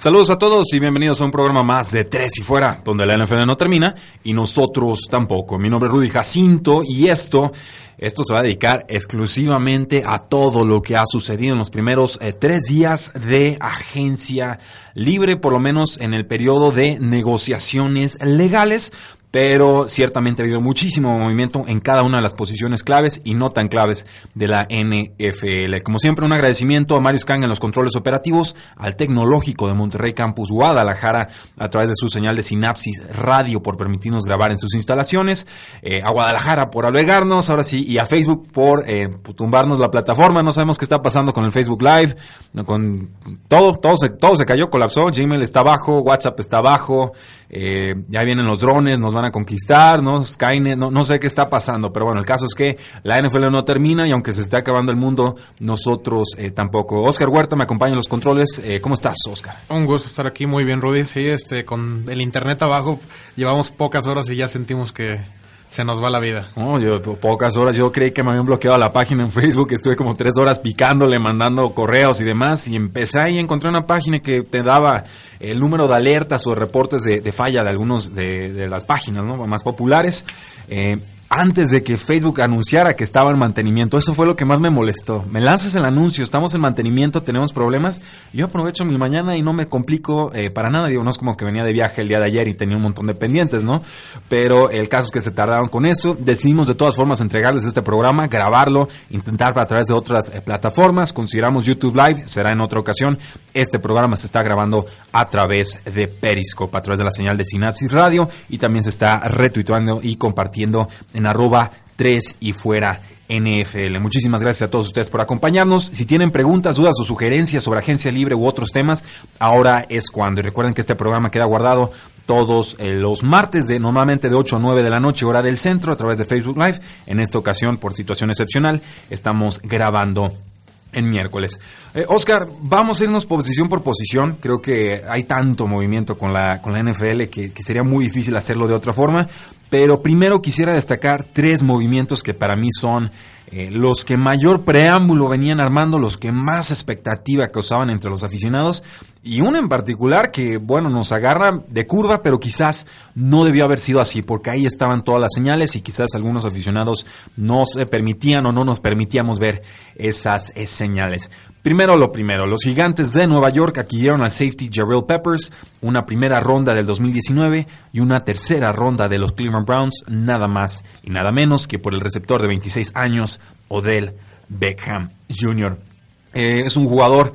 Saludos a todos y bienvenidos a un programa más de Tres y Fuera, donde la NFL no termina y nosotros tampoco. Mi nombre es Rudy Jacinto y esto, esto se va a dedicar exclusivamente a todo lo que ha sucedido en los primeros eh, tres días de agencia libre, por lo menos en el periodo de negociaciones legales pero ciertamente ha habido muchísimo movimiento en cada una de las posiciones claves y no tan claves de la NFL. Como siempre, un agradecimiento a Mario Kang en los controles operativos, al Tecnológico de Monterrey Campus Guadalajara a través de su señal de Sinapsis Radio por permitirnos grabar en sus instalaciones, eh, a Guadalajara por albergarnos, ahora sí, y a Facebook por eh, tumbarnos la plataforma. No sabemos qué está pasando con el Facebook Live, con todo, todo se, todo se cayó, colapsó. Gmail está abajo, WhatsApp está abajo, eh, ya vienen los drones, nos van a conquistar, ¿no? Skynet, no, no sé qué está pasando, pero bueno, el caso es que la NFL no termina y aunque se esté acabando el mundo, nosotros eh, tampoco. Oscar Huerta me acompaña en los controles. Eh, ¿Cómo estás, Oscar? Un gusto estar aquí, muy bien, Rudy. Sí, este, con el internet abajo, llevamos pocas horas y ya sentimos que se nos va la vida. No, yo pocas horas, yo creí que me habían bloqueado la página en Facebook, estuve como tres horas picándole, mandando correos y demás, y empecé ahí, encontré una página que te daba el número de alertas o reportes de, falla de algunos de, las páginas más populares. Eh, antes de que Facebook anunciara que estaba en mantenimiento. Eso fue lo que más me molestó. Me lanzas el anuncio, estamos en mantenimiento, tenemos problemas. Yo aprovecho mi mañana y no me complico eh, para nada. Digo, no es como que venía de viaje el día de ayer y tenía un montón de pendientes, ¿no? Pero el caso es que se tardaron con eso. Decidimos de todas formas entregarles este programa, grabarlo, intentar a través de otras eh, plataformas. Consideramos YouTube Live, será en otra ocasión. Este programa se está grabando a través de Periscope, a través de la señal de Synapsis Radio y también se está retuiteando y compartiendo en arroba 3 y fuera NFL. Muchísimas gracias a todos ustedes por acompañarnos. Si tienen preguntas, dudas o sugerencias sobre agencia libre u otros temas, ahora es cuando. Y recuerden que este programa queda guardado todos eh, los martes, de normalmente de 8 a 9 de la noche, hora del centro, a través de Facebook Live. En esta ocasión, por situación excepcional, estamos grabando en miércoles. Eh, Oscar, vamos a irnos posición por posición. Creo que hay tanto movimiento con la, con la NFL que, que, sería muy difícil hacerlo de otra forma. Pero primero quisiera destacar tres movimientos que para mí son eh, los que mayor preámbulo venían armando, los que más expectativa causaban entre los aficionados, y uno en particular que, bueno, nos agarra de curva, pero quizás no debió haber sido así, porque ahí estaban todas las señales y quizás algunos aficionados no se permitían o no nos permitíamos ver esas eh, señales. Primero lo primero, los gigantes de Nueva York adquirieron al safety Jarrell Peppers, una primera ronda del 2019 y una tercera ronda de los Cleveland Browns, nada más y nada menos que por el receptor de 26 años, Odell Beckham Jr. Eh, es un jugador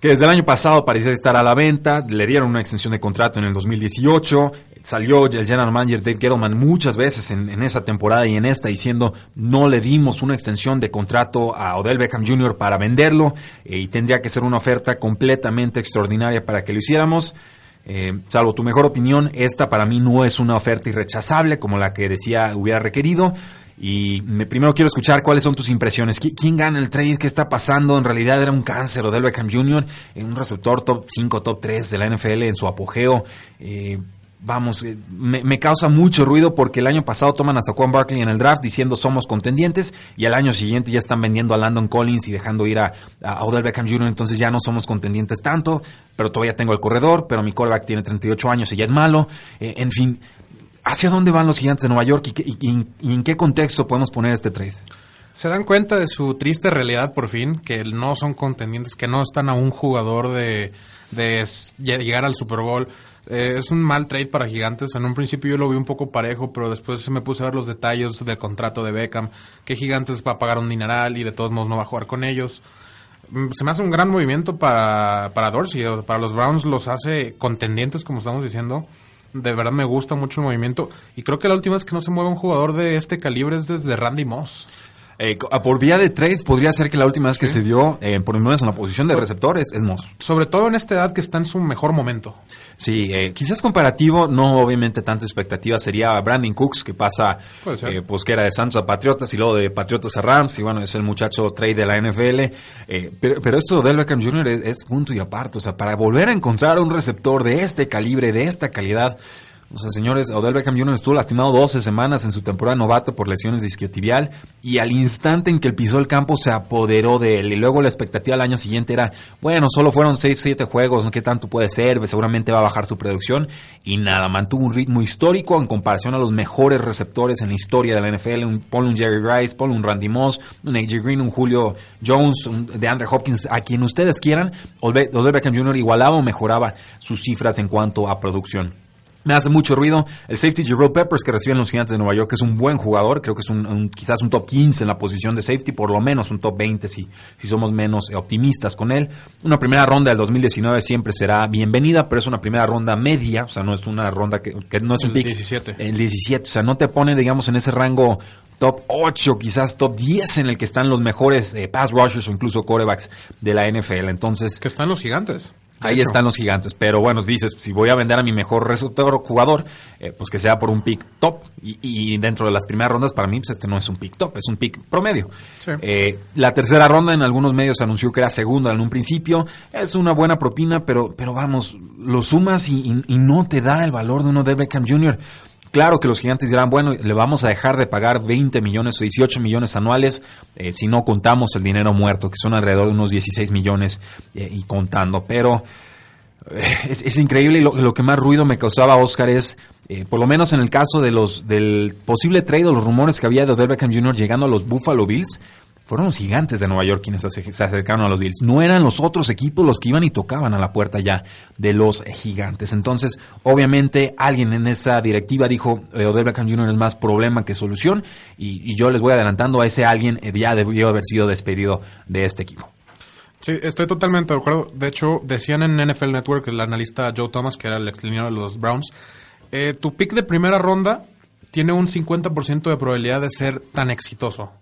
que desde el año pasado parecía estar a la venta, le dieron una extensión de contrato en el 2018, salió el general manager Dave Gettleman muchas veces en, esa temporada y en esta diciendo no le dimos una extensión de contrato a Odell Beckham Jr. para venderlo eh, y tendría que ser una oferta completamente extraordinaria para que lo hiciéramos. Eh, salvo tu mejor opinión, esta para mí no es una oferta irrechazable como la que decía hubiera requerido. Y me, primero quiero escuchar cuáles son tus impresiones. ¿Quién gana el trade? ¿Qué está pasando? En realidad era un cáncer Odell Beckham Jr., un receptor top 5, top 3 de la NFL en su apogeo. Eh, vamos, eh, me, causa mucho ruido porque el año pasado toman a Saquon Barkley en el draft diciendo somos contendientes y al año siguiente ya están vendiendo a Landon Collins y dejando ir a, a Odell Beckham Jr., entonces ya no somos contendientes tanto, pero todavía tengo el corredor, pero mi quarterback tiene 38 años y ya es malo, eh, en fin, ¿hacia dónde van los gigantes de Nueva York y, en qué contexto podemos poner este trade? Se dan cuenta de su triste realidad por fin, que no son contendientes, que no están a un jugador de, de llegar al Super Bowl eh, es un mal trade para Gigantes. En un principio yo lo vi un poco parejo, pero después se me puse a ver los detalles del contrato de Beckham, que Gigantes va a pagar un dineral y de todos modos no va a jugar con ellos. Mm, se me hace un gran movimiento para, para Dorsey, para los Browns los hace contendientes, como estamos diciendo. De verdad me gusta mucho el movimiento y creo que la última vez que no se mueve un jugador de este calibre es desde Randy Moss. Eh, por vía de trade podría ser que la última vez que se dio, eh, por lo menos en la posición de receptores, es Moss. Sobre todo en esta edad que está en su mejor momento. Sí, eh, quizás comparativo, no obviamente tanta expectativa, sería Brandon Cooks, que pasa, eh, pues que era de Santos a Patriotas y luego de Patriotas a Rams, y bueno, es el muchacho trade de la NFL. Eh, pero, pero, esto de Beckham Jr. Es, es punto y aparte, o sea, para volver a encontrar un receptor de este calibre, de esta calidad, o sea, señores, Odell Beckham Jr. estuvo lastimado 12 semanas en su temporada novato por lesiones de isquiotibial y al instante en que él pisó el campo se apoderó de él. Y luego la expectativa al año siguiente era, bueno, solo fueron 6, 7 juegos, ¿qué tanto puede ser? Seguramente va a bajar su producción. Y nada, mantuvo un ritmo histórico en comparación a los mejores receptores en la historia de la NFL. Un, ponle un Jerry Rice, ponle un Randy Moss, un AJ Green, un Julio Jones, un de Andre Hopkins, a quien ustedes quieran. Odell Beckham Jr. igualaba o mejoraba sus cifras en cuanto a producción. Me hace mucho ruido el safety Jerome Peppers que reciben los Gigantes de Nueva York, que es un buen jugador, creo que es un, quizás un top 15 en la posición de safety, por lo menos un top 20 si, si somos menos optimistas con él. Una primera ronda del 2019 siempre será bienvenida, pero es una primera ronda media, o sea, no es una ronda que, no es un el pick. 17. El 17, o sea, no te pone, digamos, en ese rango top 8, quizás top 10 en el que están los mejores eh, pass rushers o incluso corebacks de la NFL. Entonces, que están los gigantes. Ahí están los gigantes, pero bueno, dices, si voy a vender a mi mejor receptor jugador, eh, pues que sea por un pick top. Y, y, dentro de las primeras rondas, para mí, pues este no es un pick top, es un pick promedio. Sí. Eh, la tercera ronda en algunos medios anunció que era segunda en un principio. Es una buena propina, pero, pero vamos, lo sumas y, y, y no te da el valor de uno de Beckham Jr. Claro que los gigantes dirán, bueno, le vamos a dejar de pagar 20 millones o 18 millones anuales eh, si no contamos el dinero muerto, que son alrededor de unos 16 millones eh, y contando. Pero eh, es, increíble y lo, que más ruido me causaba Oscar es, por lo menos en el caso de los del posible trade o los rumores que había de Odell Beckham Jr. llegando a los Buffalo Bills, fueron los gigantes de Nueva York quienes se acercaron a los Bills. No eran los otros equipos los que iban y tocaban a la puerta ya de los gigantes. Entonces, obviamente, alguien en esa directiva dijo, eh, Odell Beckham Jr. es más problema que solución. Y, yo les voy adelantando a ese alguien eh, ya debió haber sido despedido de este equipo. Sí, estoy totalmente de acuerdo. De hecho, decían en NFL Network, el analista Joe Thomas, que era el ex de los Browns, eh, tu pick de primera ronda tiene un 50% de probabilidad de ser tan exitoso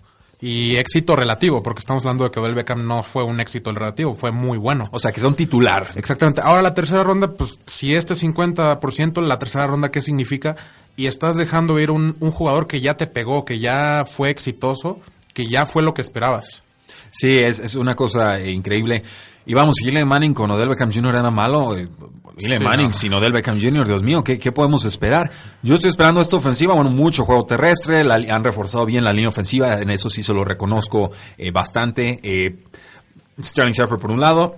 y éxito relativo, porque estamos hablando de que Odell Beckham no fue un éxito relativo, fue muy bueno. O sea, que sea un titular. Exactamente. Ahora la tercera ronda, pues si este 50%, la tercera ronda, ¿qué significa? Y estás dejando ir un, un jugador que ya te pegó, que ya fue exitoso, que ya fue lo que esperabas. Sí, es, es una cosa increíble. Y vamos, Eli Manning con Odell Beckham Jr. era malo, Eli sí, Manning no. sin Odell Beckham Jr., Dios mío, ¿qué, ¿qué, podemos esperar? Yo estoy esperando esta ofensiva, bueno, mucho juego terrestre, la, han reforzado bien la línea ofensiva, en eso sí se lo reconozco eh, bastante. Eh, Sterling Shepard por un lado,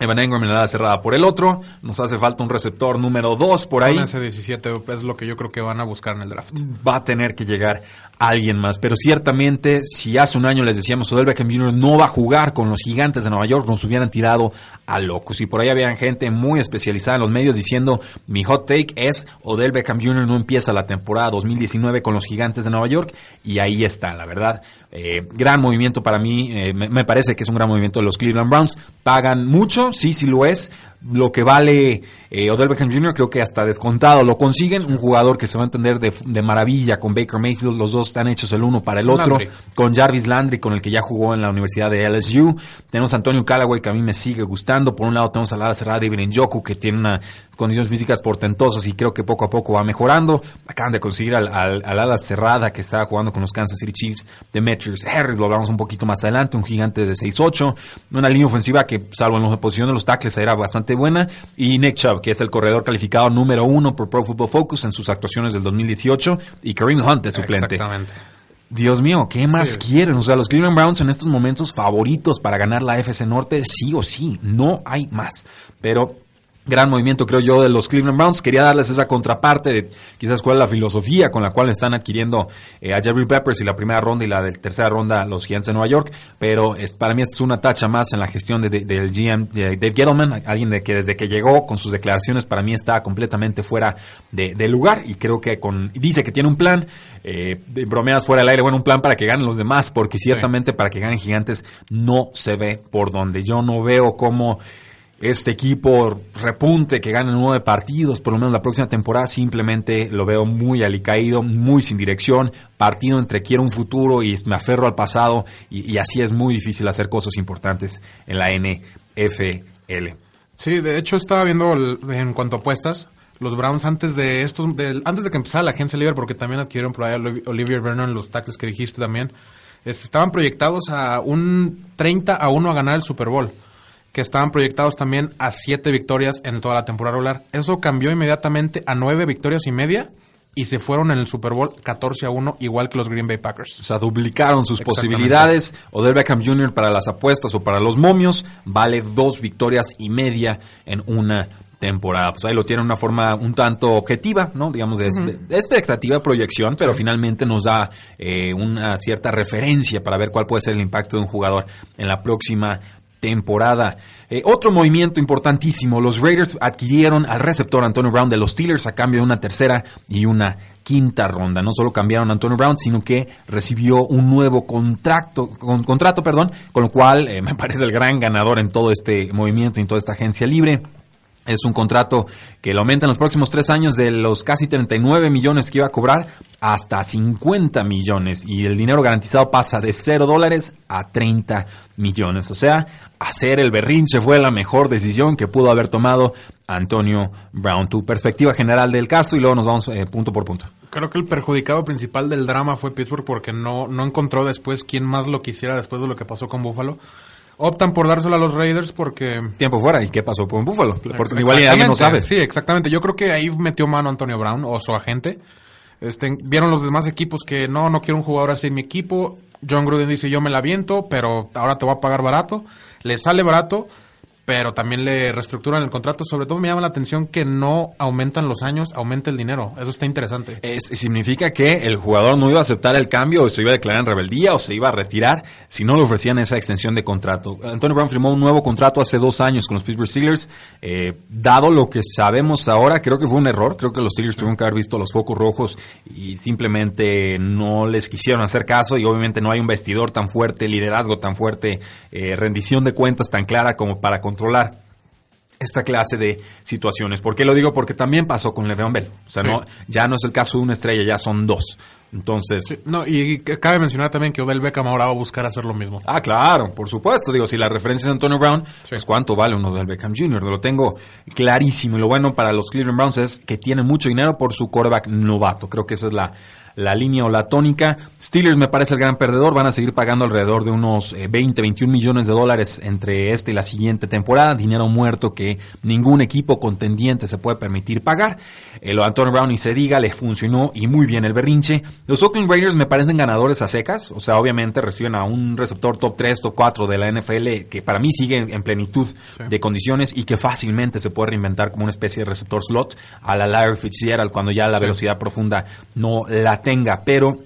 Evan Engram en la cerrada por el otro. Nos hace falta un receptor número 2 por ahí. ese 17 es lo que yo creo que van a buscar en el draft. Va a tener que llegar alguien más. Pero ciertamente, si hace un año les decíamos Odell Beckham Jr. no va a jugar con los gigantes de Nueva York, nos hubieran tirado a locos. Y por ahí había gente muy especializada en los medios diciendo, mi hot take es Odell Beckham Jr. no empieza la temporada 2019 con los gigantes de Nueva York. Y ahí está, la verdad. Eh, gran movimiento para mí. Eh, me, parece que es un gran movimiento de los Cleveland Browns. Pagan mucho, sí, sí lo es lo que vale eh, Odell Beckham Jr. creo que hasta descontado lo consiguen. Un jugador que se va a entender de, de, maravilla con Baker Mayfield. Los dos están hechos el uno para el otro. Landry. Con Jarvis Landry, con el que ya jugó en la Universidad de LSU. Tenemos a Antonio Callaway, que a mí me sigue gustando. Por un lado tenemos a la cerrada David Njoku, que tiene una condiciones físicas portentosas y creo que poco a poco va mejorando. Acaban de conseguir al, al, al ala cerrada que estaba jugando con los Kansas City Chiefs, Demetrius Harris, lo hablamos un poquito más adelante, un gigante de 6'8", una línea ofensiva que, salvo en la posición de los tackles, era bastante buena, y Nick Chubb, que es el corredor calificado número uno por Pro Football Focus en sus actuaciones del 2018, y Kareem Hunt de suplente. Exactamente. Dios mío, ¿qué más sí. quieren? O sea, los Cleveland Browns en estos momentos favoritos para ganar la FC Norte, sí o sí, no hay más. Pero gran movimiento, creo yo, de los Cleveland Browns. Quería darles esa contraparte de quizás cuál es la filosofía con la cual están adquiriendo eh, a Jerry Peppers y la primera ronda y la de tercera ronda los Giants de Nueva York. Pero es, para mí es una tacha más en la gestión del de, de, GM de Dave Gettleman, alguien de que desde que llegó con sus declaraciones para mí está completamente fuera de, de lugar y creo que con dice que tiene un plan. Eh, bromeas fuera del aire, bueno, un plan para que ganen los demás, porque ciertamente sí. para que ganen gigantes no se ve por donde. Yo no veo cómo este equipo repunte, que gane nueve partidos, por lo menos la próxima temporada, simplemente lo veo muy alicaído, muy sin dirección, partido entre quiero un futuro y me aferro al pasado, y, así es muy difícil hacer cosas importantes en la NFL. Sí, de hecho estaba viendo en cuanto a apuestas, los Browns antes de estos, antes de que empezara la agencia libre, porque también adquirieron por ahí a Oliv- Olivier Vernon, los tackles que dijiste también, este, estaban proyectados a un 30 a 1 a ganar el Super Bowl, que estaban proyectados también a 7 victorias en toda la temporada regular. Eso cambió inmediatamente a 9 victorias y media y se fueron en el Super Bowl 14 a 1, igual que los Green Bay Packers. O sea, duplicaron sus posibilidades. Odell Beckham Jr. para las apuestas o para los momios vale dos victorias y media en una temporada. Pues ahí lo tiene una forma un tanto objetiva, ¿no? Digamos, de, de expectativa, proyección, pero finalmente nos da eh, una cierta referencia para ver cuál puede ser el impacto de un jugador en la próxima temporada. Eh, otro movimiento importantísimo, los Raiders adquirieron al receptor Antonio Brown de los Steelers a cambio de una tercera y una quinta ronda. No solo cambiaron a Antonio Brown, sino que recibió un nuevo contrato, con, contrato, perdón, con lo cual eh, me parece el gran ganador en todo este movimiento y en toda esta agencia libre. Es un contrato que lo aumenta en los próximos tres años de los casi 39 millones que iba a cobrar hasta 50 millones y el dinero garantizado pasa de 0 dólares a 30 millones. O sea, hacer el berrinche fue la mejor decisión que pudo haber tomado Antonio Brown. Tu perspectiva general del caso y luego nos vamos eh, punto por punto. Creo que el perjudicado principal del drama fue Pittsburgh porque no, no encontró después quién más lo quisiera después de lo que pasó con Buffalo. Optan por dárselo a los Raiders porque... Tiempo fuera. ¿Y qué pasó con Buffalo? Porque igual alguien no sabe. Sí, exactamente. Yo creo que ahí metió mano Antonio Brown o su agente. Este, vieron los demás equipos que no, no quiero un jugador así en mi equipo. John Gruden dice yo me la viento, pero ahora te voy a pagar barato. Le sale barato, pero también le reestructuran el contrato. Sobre todo me llama la atención que no aumentan los años, aumenta el dinero. Eso está interesante. Es- significa que el jugador no iba a aceptar el cambio o se iba a declarar en rebeldía o se iba a retirar si no le ofrecían esa extensión de contrato. Antonio Brown firmó un nuevo contrato hace dos años con los Pittsburgh Steelers. Eh, dado lo que sabemos ahora, creo que fue un error. Creo que los Steelers tuvieron que haber visto los focos rojos y simplemente no les quisieron hacer caso y obviamente no hay un vestidor tan fuerte, liderazgo tan fuerte, eh, rendición de cuentas tan clara como para controlar esta clase de situaciones. ¿Por qué lo digo? Porque también pasó con Le'Veon Bell. O sea, Sí. no, ya no es el caso de una estrella, ya son dos. Entonces, Sí, no, y cabe mencionar también que Odell Beckham ahora va a buscar hacer lo mismo. ah, claro, por supuesto. Digo, si la referencia es Antonio Brown, Sí. pues cuánto vale uno del Beckham Jr. Lo tengo clarísimo. Y lo bueno para los Cleveland Browns es que tienen mucho dinero por su quarterback novato. Creo que esa es la, la línea o la tónica. Steelers me parece el gran perdedor. Van a seguir pagando alrededor de unos eh, 20, 21 millones de dólares entre esta y la siguiente temporada. Dinero muerto que ningún equipo contendiente se puede permitir pagar. Eh, lo de Antonio Brown y se diga, le funcionó y muy bien el berrinche. Los Oakland Raiders me parecen ganadores a secas. O sea, obviamente reciben a un receptor top 3, top 4 de la NFL que para mí sigue en, en plenitud de condiciones y que fácilmente se puede reinventar como una especie de receptor slot a la Larry Fitzgerald cuando ya la velocidad profunda no la tenga. Pero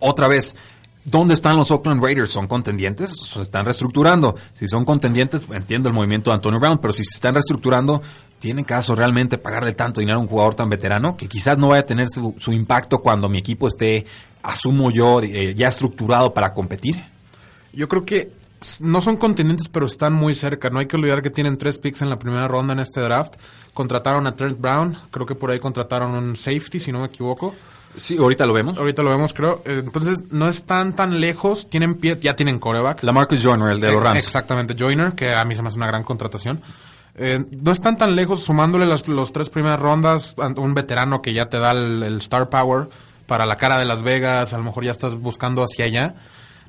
otra vez, ¿dónde están los Oakland Raiders? ¿Son contendientes? ¿Se están reestructurando? Si son contendientes, entiendo el movimiento de Antonio Brown, pero si se están reestructurando, ¿tiene caso realmente pagarle tanto dinero a un jugador tan veterano que quizás no vaya a tener su, impacto cuando mi equipo esté, asumo yo, eh, ya estructurado para competir? Yo creo que no son contendientes, pero están muy cerca. No hay que olvidar que tienen tres picks en la primera ronda en este draft. Contrataron a Trent Brown, creo que por ahí contrataron un safety, si no me equivoco. Sí, ahorita lo vemos. Ahorita lo vemos, creo. Entonces, no están tan lejos. Tienen pie, ya tienen coreback. La Marcus Joyner, el de los Rams. Exactamente, Joyner, que a mí se me hace una gran contratación. Eh, no están tan lejos, sumándole las los tres primeras rondas, un veterano que ya te da el, el star power para la cara de Las Vegas, a lo mejor ya estás buscando hacia allá.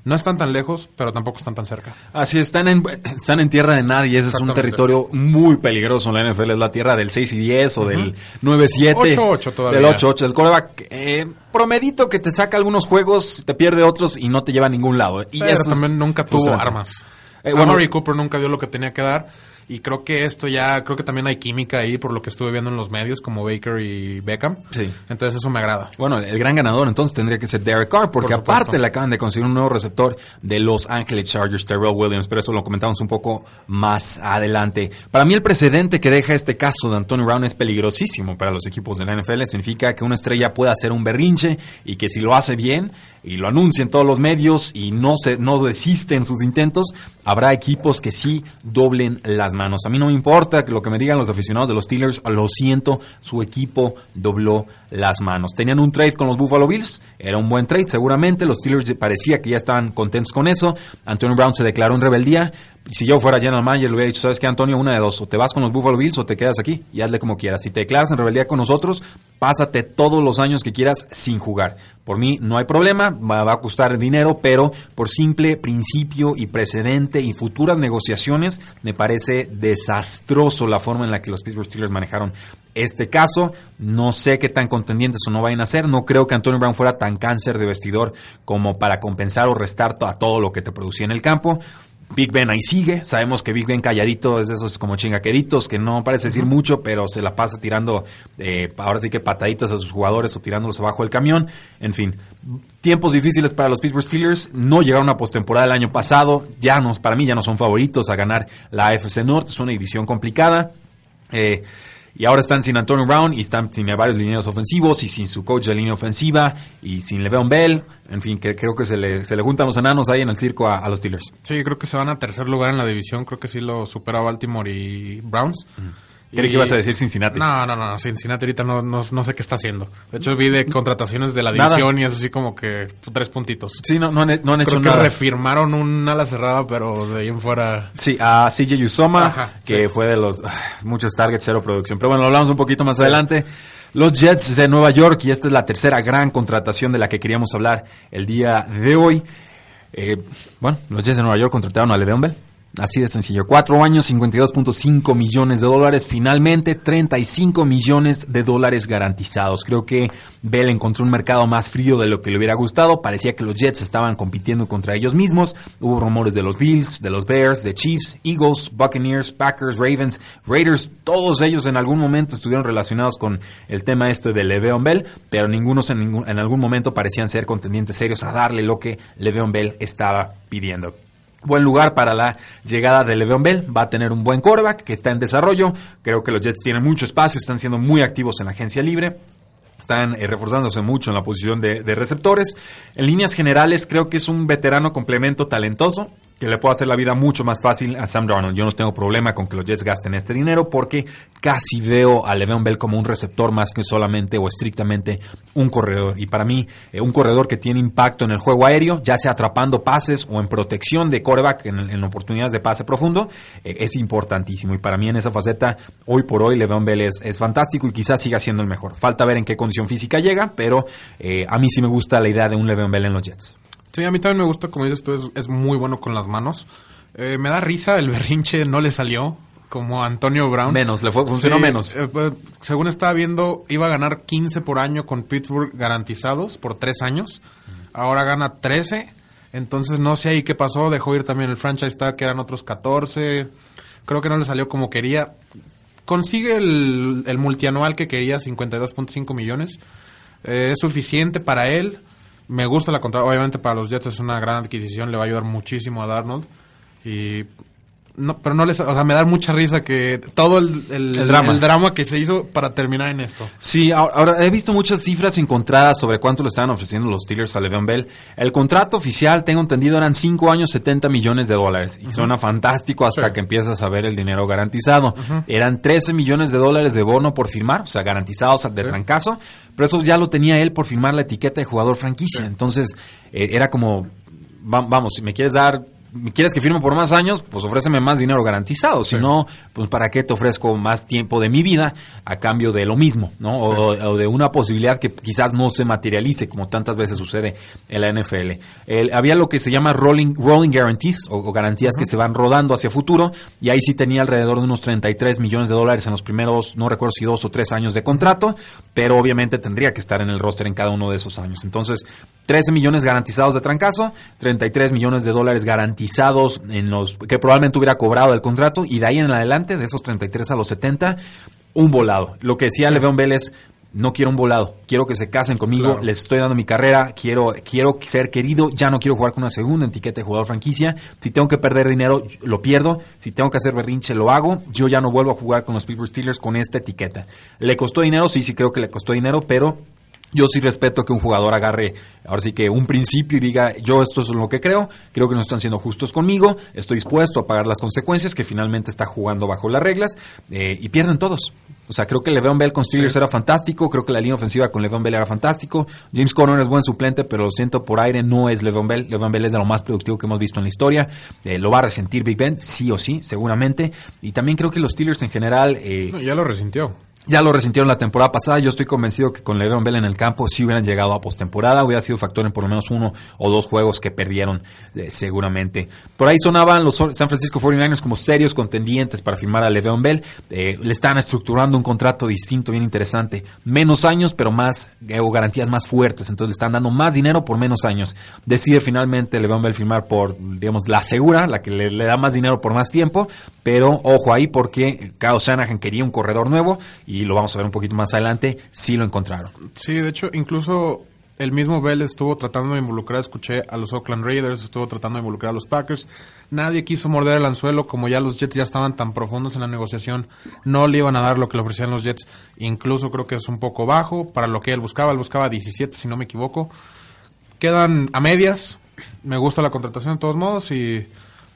No están tan lejos, pero tampoco están tan cerca. Así están en, están en tierra de nadie. Ese es un territorio muy peligroso en la NFL. Es la tierra del 6 y 10 o del 9-7. 8-8 todavía. Del 8-8. El coreback eh, promedito que te saca algunos juegos, te pierde otros y no te lleva a ningún lado. Y Pero eso es también nunca tuvo armas. Eh, bueno, Amari Cooper nunca dio lo que tenía que dar. Y creo que esto ya, creo que también hay química ahí por lo que estuve viendo en los medios, como Baker y Beckham. Sí. Entonces eso me agrada. Bueno, el gran ganador entonces tendría que ser Derek Carr, porque Por aparte le acaban de conseguir un nuevo receptor de Los Angeles Chargers, Terrell Williams, pero eso lo comentamos un poco más adelante. Para mí el precedente que deja este caso de Antonio Brown es peligrosísimo para los equipos de la NFL. Significa que una estrella puede hacer un berrinche y que si lo hace bien y lo anuncia en todos los medios y no se no desiste en sus intentos, habrá equipos que sí doblen las manos. A mí no me importa lo que me digan los aficionados de los Steelers, lo siento, su equipo dobló las manos. Tenían un trade con los Buffalo Bills, era un buen trade seguramente, los Steelers parecía que ya estaban contentos con eso. Antonio Brown se declaró en rebeldía. Si yo fuera general manager le hubiera dicho, ¿sabes qué, Antonio? Una de dos, o te vas con los Buffalo Bills o te quedas aquí y hazle como quieras. Si te declaras en rebeldía con nosotros, pásate todos los años que quieras sin jugar. Por mí no hay problema, va a costar dinero, pero por simple principio y precedente y futuras negociaciones, me parece desastroso la forma en la que los Pittsburgh Steelers manejaron este caso. No sé qué tan contendientes o no vayan a ser. No creo que Antonio Brown fuera tan cáncer de vestidor como para compensar o restar a todo lo que te producía en el campo. Big Ben ahí sigue. Sabemos que Big Ben calladito es de esos como chingaqueritos que no parece decir mucho, pero se la pasa tirando, eh, ahora sí que pataditas a sus jugadores o tirándolos abajo del camión. En fin, tiempos difíciles para los Pittsburgh Steelers. No llegaron a postemporada el año pasado. Ya nos, para mí ya no son favoritos a ganar la AFC Norte. Es una división complicada. Eh, y ahora están sin Antonio Brown y están sin varios lineos ofensivos y sin su coach de línea ofensiva y sin Le'Veon Bell. En fin, que, creo que se le, se le juntan los enanos ahí en el circo a, los Steelers. Sí, creo que se van a tercer lugar en la división. Creo que sí lo supera Baltimore y Browns. Creí que ibas a decir Cincinnati. No, no, no, Cincinnati ahorita no, no, sé qué está haciendo. De hecho, vi de contrataciones de la división y es así como que tres puntitos. Sí, no, no, han, no han hecho Creo que refirmaron un ala cerrada, pero de ahí en fuera... Sí, a CJ Usoma, que fue de los... Muchos targets, cero producción. Pero bueno, lo hablamos un poquito más adelante. Los Jets de Nueva York, y esta es la tercera gran contratación de la que queríamos hablar el día de hoy. Eh, bueno, los Jets de Nueva York contrataron a Le'Veon Bell Así de sencillo. Cuatro años, 52.5 millones de dólares. Finalmente, 35 millones de dólares garantizados. Creo que Bell encontró un mercado más frío de lo que le hubiera gustado. Parecía que los Jets estaban compitiendo contra ellos mismos. Hubo rumores de los Bills, de los Bears, de Chiefs, Eagles, Buccaneers, Packers, Ravens, Raiders. Todos ellos en algún momento estuvieron relacionados con el tema este de Le'Veon Bell, pero ningunos en, en algún momento parecían ser contendientes serios a darle lo que Le'Veon Bell estaba pidiendo buen lugar para la llegada de Le'Veon Bell. Va a tener un buen quarterback que está en desarrollo. Creo que los Jets tienen mucho espacio, están siendo muy activos en la agencia libre. Están eh, reforzándose mucho en la posición de, de, receptores. En líneas generales, creo que es un veterano complemento talentoso que le puede hacer la vida mucho más fácil a Sam Darnold. Yo no tengo problema con que los Jets gasten este dinero porque casi veo a Le'Veon Bell como un receptor más que solamente o estrictamente un corredor. Y para mí, eh, un corredor que tiene impacto en el juego aéreo, ya sea atrapando pases o en protección de coreback en, oportunidades de pase profundo, eh, es importantísimo. Y para mí en esa faceta, hoy por hoy, Le'Veon Bell es, fantástico y quizás siga siendo el mejor. Falta ver en qué condición física llega, pero eh, a mí sí me gusta la idea de un Le'Veon Bell en los Jets. Sí, a mí también me gusta, como dices tú, es, muy bueno con las manos. Eh, me da risa, el berrinche no le salió como Antonio Brown. Menos, le fue, funcionó menos. Eh, pues, según estaba viendo, iba a ganar 15 por año con Pittsburgh garantizados por 3 años. Ahora gana 13. Entonces no sé ahí qué pasó. Dejó ir también el franchise tag, que eran otros 14. Creo que no le salió como quería. Consigue el, el multianual que quería, 52.5 millones. Eh, es suficiente para él. Me gusta la contra. Obviamente para los Jets es una gran adquisición, le va a ayudar muchísimo a Darnold. Y no, pero no les, o sea, me da mucha risa que todo el, drama. que se hizo para terminar en esto. Sí, ahora he visto muchas cifras encontradas sobre cuánto le estaban ofreciendo los Steelers a Le'Veon Bell. El contrato oficial, tengo entendido, eran 5 años, 70 millones de dólares. Y suena fantástico hasta que empiezas a ver el dinero garantizado. Eran 13 millones de dólares de bono por firmar, o sea, garantizados de trancazo. Pero eso ya lo tenía él por firmar la etiqueta de jugador franquicia. Entonces, eh, era como, vamos, si me quieres dar quieres que firme por más años, pues ofréceme más dinero garantizado. Si no, pues ¿para qué te ofrezco más tiempo de mi vida a cambio de lo mismo, ¿no? O, de una posibilidad que quizás no se materialice, como tantas veces sucede en la NFL. había lo que se llama rolling, rolling guarantees, o, garantías que se van rodando hacia futuro, y ahí sí tenía alrededor de unos 33 millones de dólares en los primeros, no recuerdo si dos o tres años de contrato, pero obviamente tendría que estar en el roster en cada uno de esos años. Entonces, 13 millones garantizados de trancazo, 33 millones de dólares garantizados en los que probablemente hubiera cobrado el contrato y de ahí en adelante, de esos 33 a los 70, un volado. Lo que decía Le'Veon Vélez, no quiero un volado, quiero que se casen conmigo, les estoy dando mi carrera, quiero, quiero ser querido, ya no quiero jugar con una segunda etiqueta de jugador franquicia, si tengo que perder dinero, lo pierdo, si tengo que hacer berrinche, lo hago, yo ya no vuelvo a jugar con los Pittsburgh Steelers con esta etiqueta. ¿Le costó dinero? Sí, sí creo que le costó dinero, pero Yo sí respeto que un jugador agarre, ahora sí que un principio y diga, yo esto es lo que creo, creo que no están siendo justos conmigo, estoy dispuesto a pagar las consecuencias, que finalmente está jugando bajo las reglas, eh, y pierden todos. O sea, creo que Le'Veon Bell con Steelers era fantástico, creo que la línea ofensiva con Le'Veon Bell era fantástico, James Conner es buen suplente, pero lo siento por aire, no es Le'Veon Bell, Le'Veon Bell es de lo más productivo que hemos visto en la historia, eh, lo va a resentir Big Ben, sí o sí, seguramente, y también creo que los Steelers en general... Eh, ya lo resintió. Ya lo resintieron la temporada pasada. Yo estoy convencido que con Le'Veon Bell en el campo sí hubieran llegado a postemporada. Hubiera sido factor en por lo menos uno o dos juegos que perdieron eh, seguramente. Por ahí sonaban los San Francisco 49ers como serios contendientes para firmar a Le'Veon Bell. Eh, le están estructurando un contrato distinto, bien interesante. Menos años, pero más eh, o garantías más fuertes. Entonces le están dando más dinero por menos años. Decide finalmente Le'Veon Bell firmar por, digamos, la segura, la que le, le da más dinero por más tiempo. Pero ojo ahí porque Kyle Shanahan quería un corredor nuevo y lo vamos a ver un poquito más adelante, sí lo encontraron. Sí, de hecho, incluso el mismo Bell estuvo tratando de involucrar, escuché a los Oakland Raiders, estuvo tratando de involucrar a los Packers. Nadie quiso morder el anzuelo, como ya los Jets ya estaban tan profundos en la negociación, no le iban a dar lo que le ofrecían los Jets. Incluso creo que es un poco bajo para lo que él buscaba. Él buscaba 17, si no me equivoco. Quedan a medias. Me gusta la contratación de todos modos y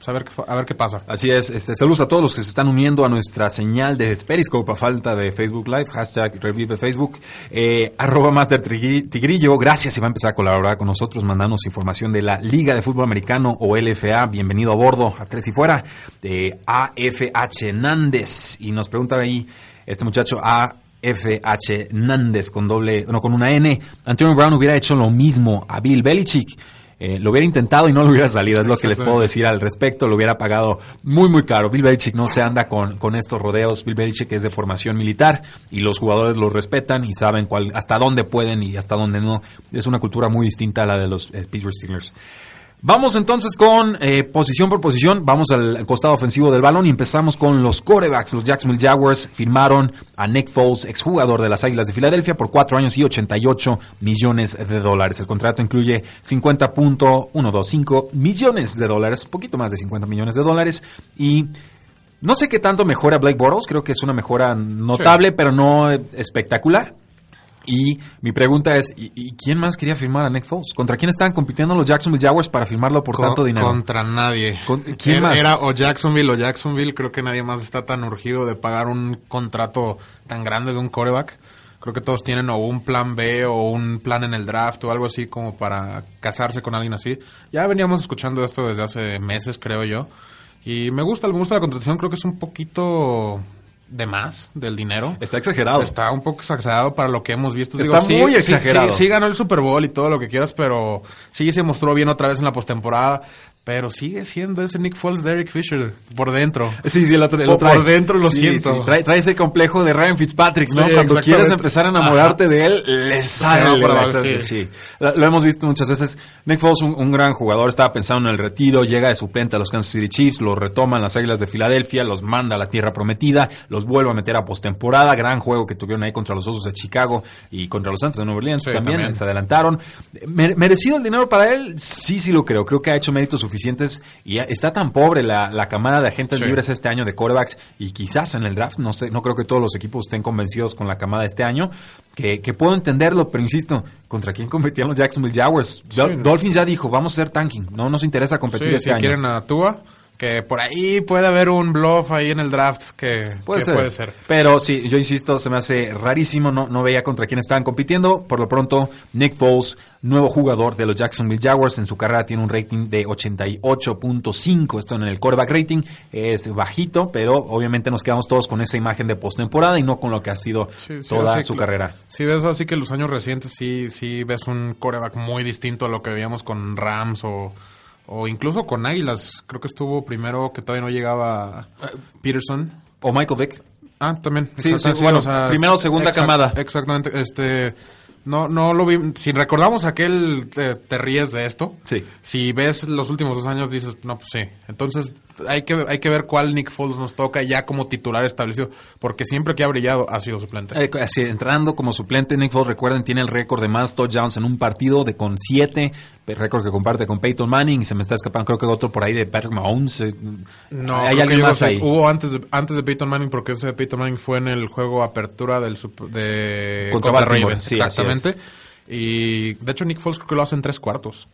a, ver, a ver qué pasa. Así es. Este, saludos a todos los que se están uniendo a nuestra señal de Periscope a falta de Facebook Live. Hashtag Revive Facebook. Eh, arroba Master Tigrillo. Gracias y va a empezar a colaborar con nosotros. Mandanos información de la Liga de Fútbol Americano o LFA. Bienvenido a bordo a Tres y Fuera. De AFH Nández. Y nos pregunta ahí este muchacho A. FH Nández con doble, no, con una N. Antonio Brown hubiera hecho lo mismo a Bill Belichick. Eh, lo hubiera intentado y no lo hubiera salido, es lo que les puedo decir al respecto, lo hubiera pagado muy muy caro. Bill Belichick no se anda con, con estos rodeos, Bill Belichick es de formación militar y los jugadores lo respetan y saben cuál, hasta dónde pueden y hasta dónde no. Es una cultura muy distinta a la de los eh, Pittsburgh Steelers. Vamos entonces con eh, posición por posición, vamos al costado ofensivo del balón y empezamos con los corebacks. Los Jacksonville Jaguars firmaron a Nick Foles, exjugador de las Águilas de Filadelfia, por cuatro años y 88 millones de dólares. El contrato incluye 50.125 millones de dólares, un poquito más de 50 millones de dólares y... No sé qué tanto mejora Blake Bortles, creo que es una mejora notable, pero no espectacular. Y mi pregunta es, ¿y, quién más quería firmar a Nick Foles? ¿Contra quién estaban compitiendo los Jacksonville Jaguars para firmarlo por tanto dinero? Contra nadie. ¿Quién era, más? Era o Jacksonville o Jacksonville. Creo que nadie más está tan urgido de pagar un contrato tan grande de un coreback. Creo que todos tienen o un plan B o un plan en el draft o algo así como para casarse con alguien así. Ya veníamos escuchando esto desde hace meses, creo yo. Y me gusta, me gusta la contratación. Creo que es un poquito de más del dinero. Está exagerado. Está un poco exagerado para lo que hemos visto. Está muy exagerado. Sí, sí, ganó el Super Bowl y todo lo que quieras, pero sí se mostró bien otra vez en la postemporada. Pero sigue siendo ese Nick Foles de Eric Fisher por dentro. Sí, sí, lo, por, trae. Por dentro lo siento. Trae, trae, ese complejo de Ryan Fitzpatrick, ¿no? Cuando quieres empezar a enamorarte de él, le sale. sí. sí. Lo, hemos visto muchas veces. Nick Foles, un, un, gran jugador, estaba pensando en el retiro, llega de suplente a los Kansas City Chiefs, lo retoman las Águilas de Filadelfia, los manda a la tierra prometida, los vuelve a meter a postemporada. Gran juego que tuvieron ahí contra los Osos de Chicago y contra los Santos de Nueva Orleans también, también, se adelantaron. ¿Merecido el dinero para él? Sí, sí lo creo. Creo que ha hecho méritos suficientes y está tan pobre la, la camada de agentes libres este año de quarterbacks y quizás en el draft, no sé, no creo que todos los equipos estén convencidos con la camada de este año, que, que puedo entenderlo, pero insisto, ¿contra quién competían los Jacksonville Jaguars? Dolphins ya dijo, vamos a ser tanking, no nos interesa competir este si quieren a Tua, que por ahí puede haber un bluff ahí en el draft que puede, ser. puede ser. Pero sí, yo insisto, se me hace rarísimo, no, no veía contra quién estaban compitiendo. Por lo pronto, Nick Foles, nuevo jugador de los Jacksonville Jaguars, en su carrera tiene un rating de 88.5. Esto en el quarterback rating es bajito, pero obviamente nos quedamos todos con esa imagen de postemporada y no con lo que ha sido toda su carrera. Si ves así que los años recientes sí, sí ves un quarterback muy distinto a lo que veíamos con Rams o o incluso con Águilas. Creo que estuvo primero que todavía no llegaba Peterson. O Michael Vick. Ah, también. Sí, sí, bueno, primero o segunda camada. Exactamente. Este, no, no lo vi. Si recordamos aquel, te, te, ríes de esto. Sí. Si ves los últimos dos años, dices, no, pues sí. Entonces, hay que, hay que ver cuál Nick Foles nos toca ya como titular establecido, porque siempre que ha brillado ha sido suplente. Eh, así, entrando como suplente, Nick Foles, recuerden, tiene el récord de más touchdowns en un partido de con siete, récord que comparte con Peyton Manning, y se me está escapando, creo que otro por ahí de Patrick Mahomes. Eh, no, hay alguien más ahí. Hubo antes de, antes de Peyton Manning, porque ese de Peyton Manning fue en el juego apertura del de contra, contra Ravens, exactamente. Y de hecho Nick Foles creo que lo hace en tres cuartos.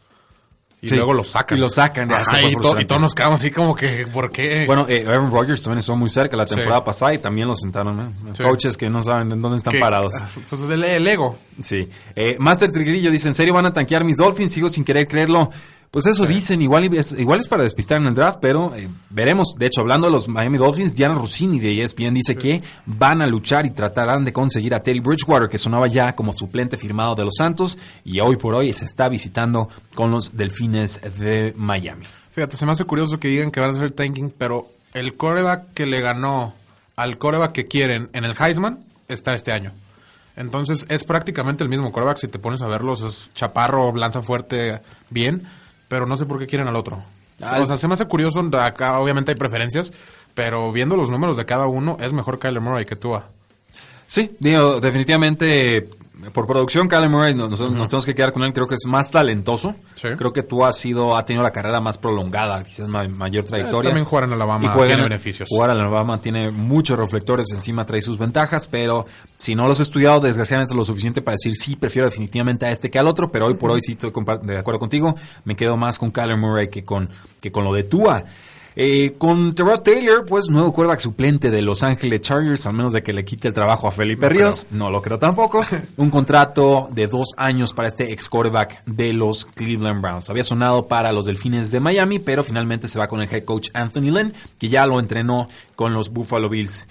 Y Sí. luego lo sacan. Y lo sacan, Ajá, y, to- frustrante. y todos nos quedamos así como que, ¿por qué? Bueno, eh, Aaron Rodgers también estuvo muy cerca la Sí. temporada pasada y también lo sentaron. ¿eh? Sí. Coaches que no saben en dónde están ¿Qué? parados. Pues es el, el ego. Sí. Eh, Master Triguerillo dice, ¿en serio van a tanquear mis Dolphins? Sigo sin querer creerlo. Pues eso dicen, igual es, igual es para despistar en el draft, pero eh, veremos. De hecho, hablando de los Miami Dolphins, Diana Rossini de ESPN dice que van a luchar y tratarán de conseguir a Teddy Bridgewater, que sonaba ya como suplente firmado de los Santos, y hoy por hoy se está visitando con los Delfines de Miami. Fíjate, se me hace curioso que digan que van a hacer tanking, pero el coreback que le ganó al coreback que quieren en el Heisman está este año. Entonces es prácticamente el mismo coreback si te pones a verlos. Es chaparro, lanza fuerte, bien, pero no sé por qué quieren al otro. Al- O sea, se me hace curioso. Acá obviamente hay preferencias, pero viendo los números de cada uno, es mejor Kyler Murray que Tua. Sí, digo, definitivamente por producción, Kyler Murray, nos, tenemos que quedar con él, creo que es más talentoso. Sí. Creo que tú has sido, ha tenido la carrera más prolongada, quizás ma- mayor trayectoria. Eh, también jugar en Alabama Y juega tiene en- beneficios. Jugar en Alabama tiene muchos reflectores encima, trae sus ventajas, pero si no los he estudiado, desgraciadamente lo suficiente para decir sí, prefiero definitivamente a este que al otro, pero hoy por hoy sí estoy de acuerdo contigo, me quedo más con Kyler Murray que con, que con lo de Tua. Eh, con Terrell Taylor, pues nuevo quarterback suplente de Los Ángeles Chargers, al menos de que le quite el trabajo a Felipe No Ríos. No lo creo tampoco. Un contrato de dos años para este ex quarterback de los Cleveland Browns. Había sonado para los Delfines de Miami, pero finalmente se va con el head coach Anthony Lynn, que ya lo entrenó con los Buffalo Bills.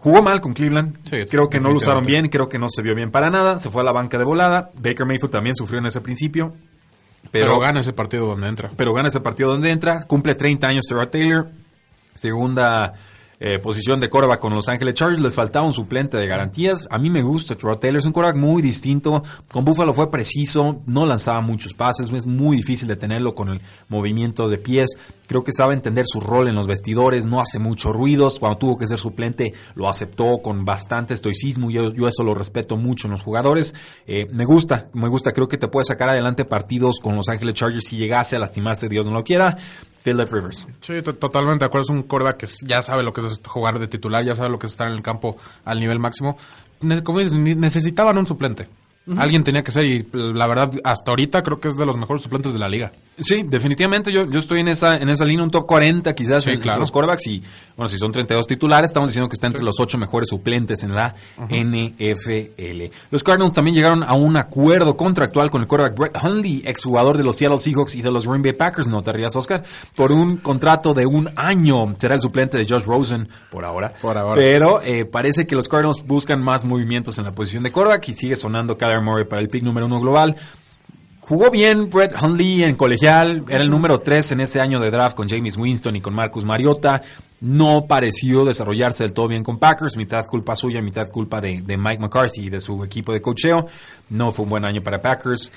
Jugó mal con Cleveland. Sí, creo que no lo usaron bien, creo que no se vio bien para nada. Se fue a la banca de volada. Baker Mayfield también sufrió en ese principio. Pero, gana ese partido donde entra. pero gana ese partido donde entra. Cumple 30 años Terrell Taylor. Segunda eh, posición de quarterback con Los Ángeles Chargers. Les faltaba un suplente de garantías. A mí me gusta Terrell Taylor. Es un quarterback muy distinto. Con Buffalo fue preciso. No lanzaba muchos pases. Es muy difícil de tenerlo con el movimiento de pies. Creo que sabe entender su rol en los vestidores. No hace muchos ruidos. Cuando tuvo que ser suplente lo aceptó con bastante estoicismo. Yo, yo eso lo respeto mucho en los jugadores. Eh, me gusta, me gusta. Creo que te puede sacar adelante partidos con Los Ángeles Chargers si llegase a lastimarse, Dios no lo quiera. Philip Rivers. Sí, to- totalmente de acuerdo. Es un quarterback que ya sabe lo que es jugar de titular, ya sabe lo que es estar en el campo al nivel máximo. Ne- como dices, necesitaban un suplente. Alguien tenía que ser y la verdad hasta ahorita creo que es de los mejores suplentes de la liga. Sí, definitivamente yo, yo estoy en esa, en esa línea, un top 40 quizás Sí, en- entre claro. los quarterbacks y bueno, si son 32 titulares, estamos diciendo que está entre los 8 mejores suplentes en la NFL. Los Cardinals también llegaron a un acuerdo contractual con el quarterback Brett Hundley, exjugador de los Seattle Seahawks y de los Green Bay Packers, no te rías Oscar, por un contrato de un año. Será el suplente de Josh Rosen por ahora. Por ahora. Pero eh, parece que los Cardinals buscan más movimientos en la posición de quarterback y sigue sonando Murray para el pick número uno global. Jugó bien Brett Hundley en colegial, era el número 3 en ese año de draft con James Winston y con Marcus Mariota. No pareció desarrollarse del todo bien con Packers, mitad culpa suya, mitad culpa de, de Mike McCarthy y de su equipo de cocheo. No fue un buen año para Packers.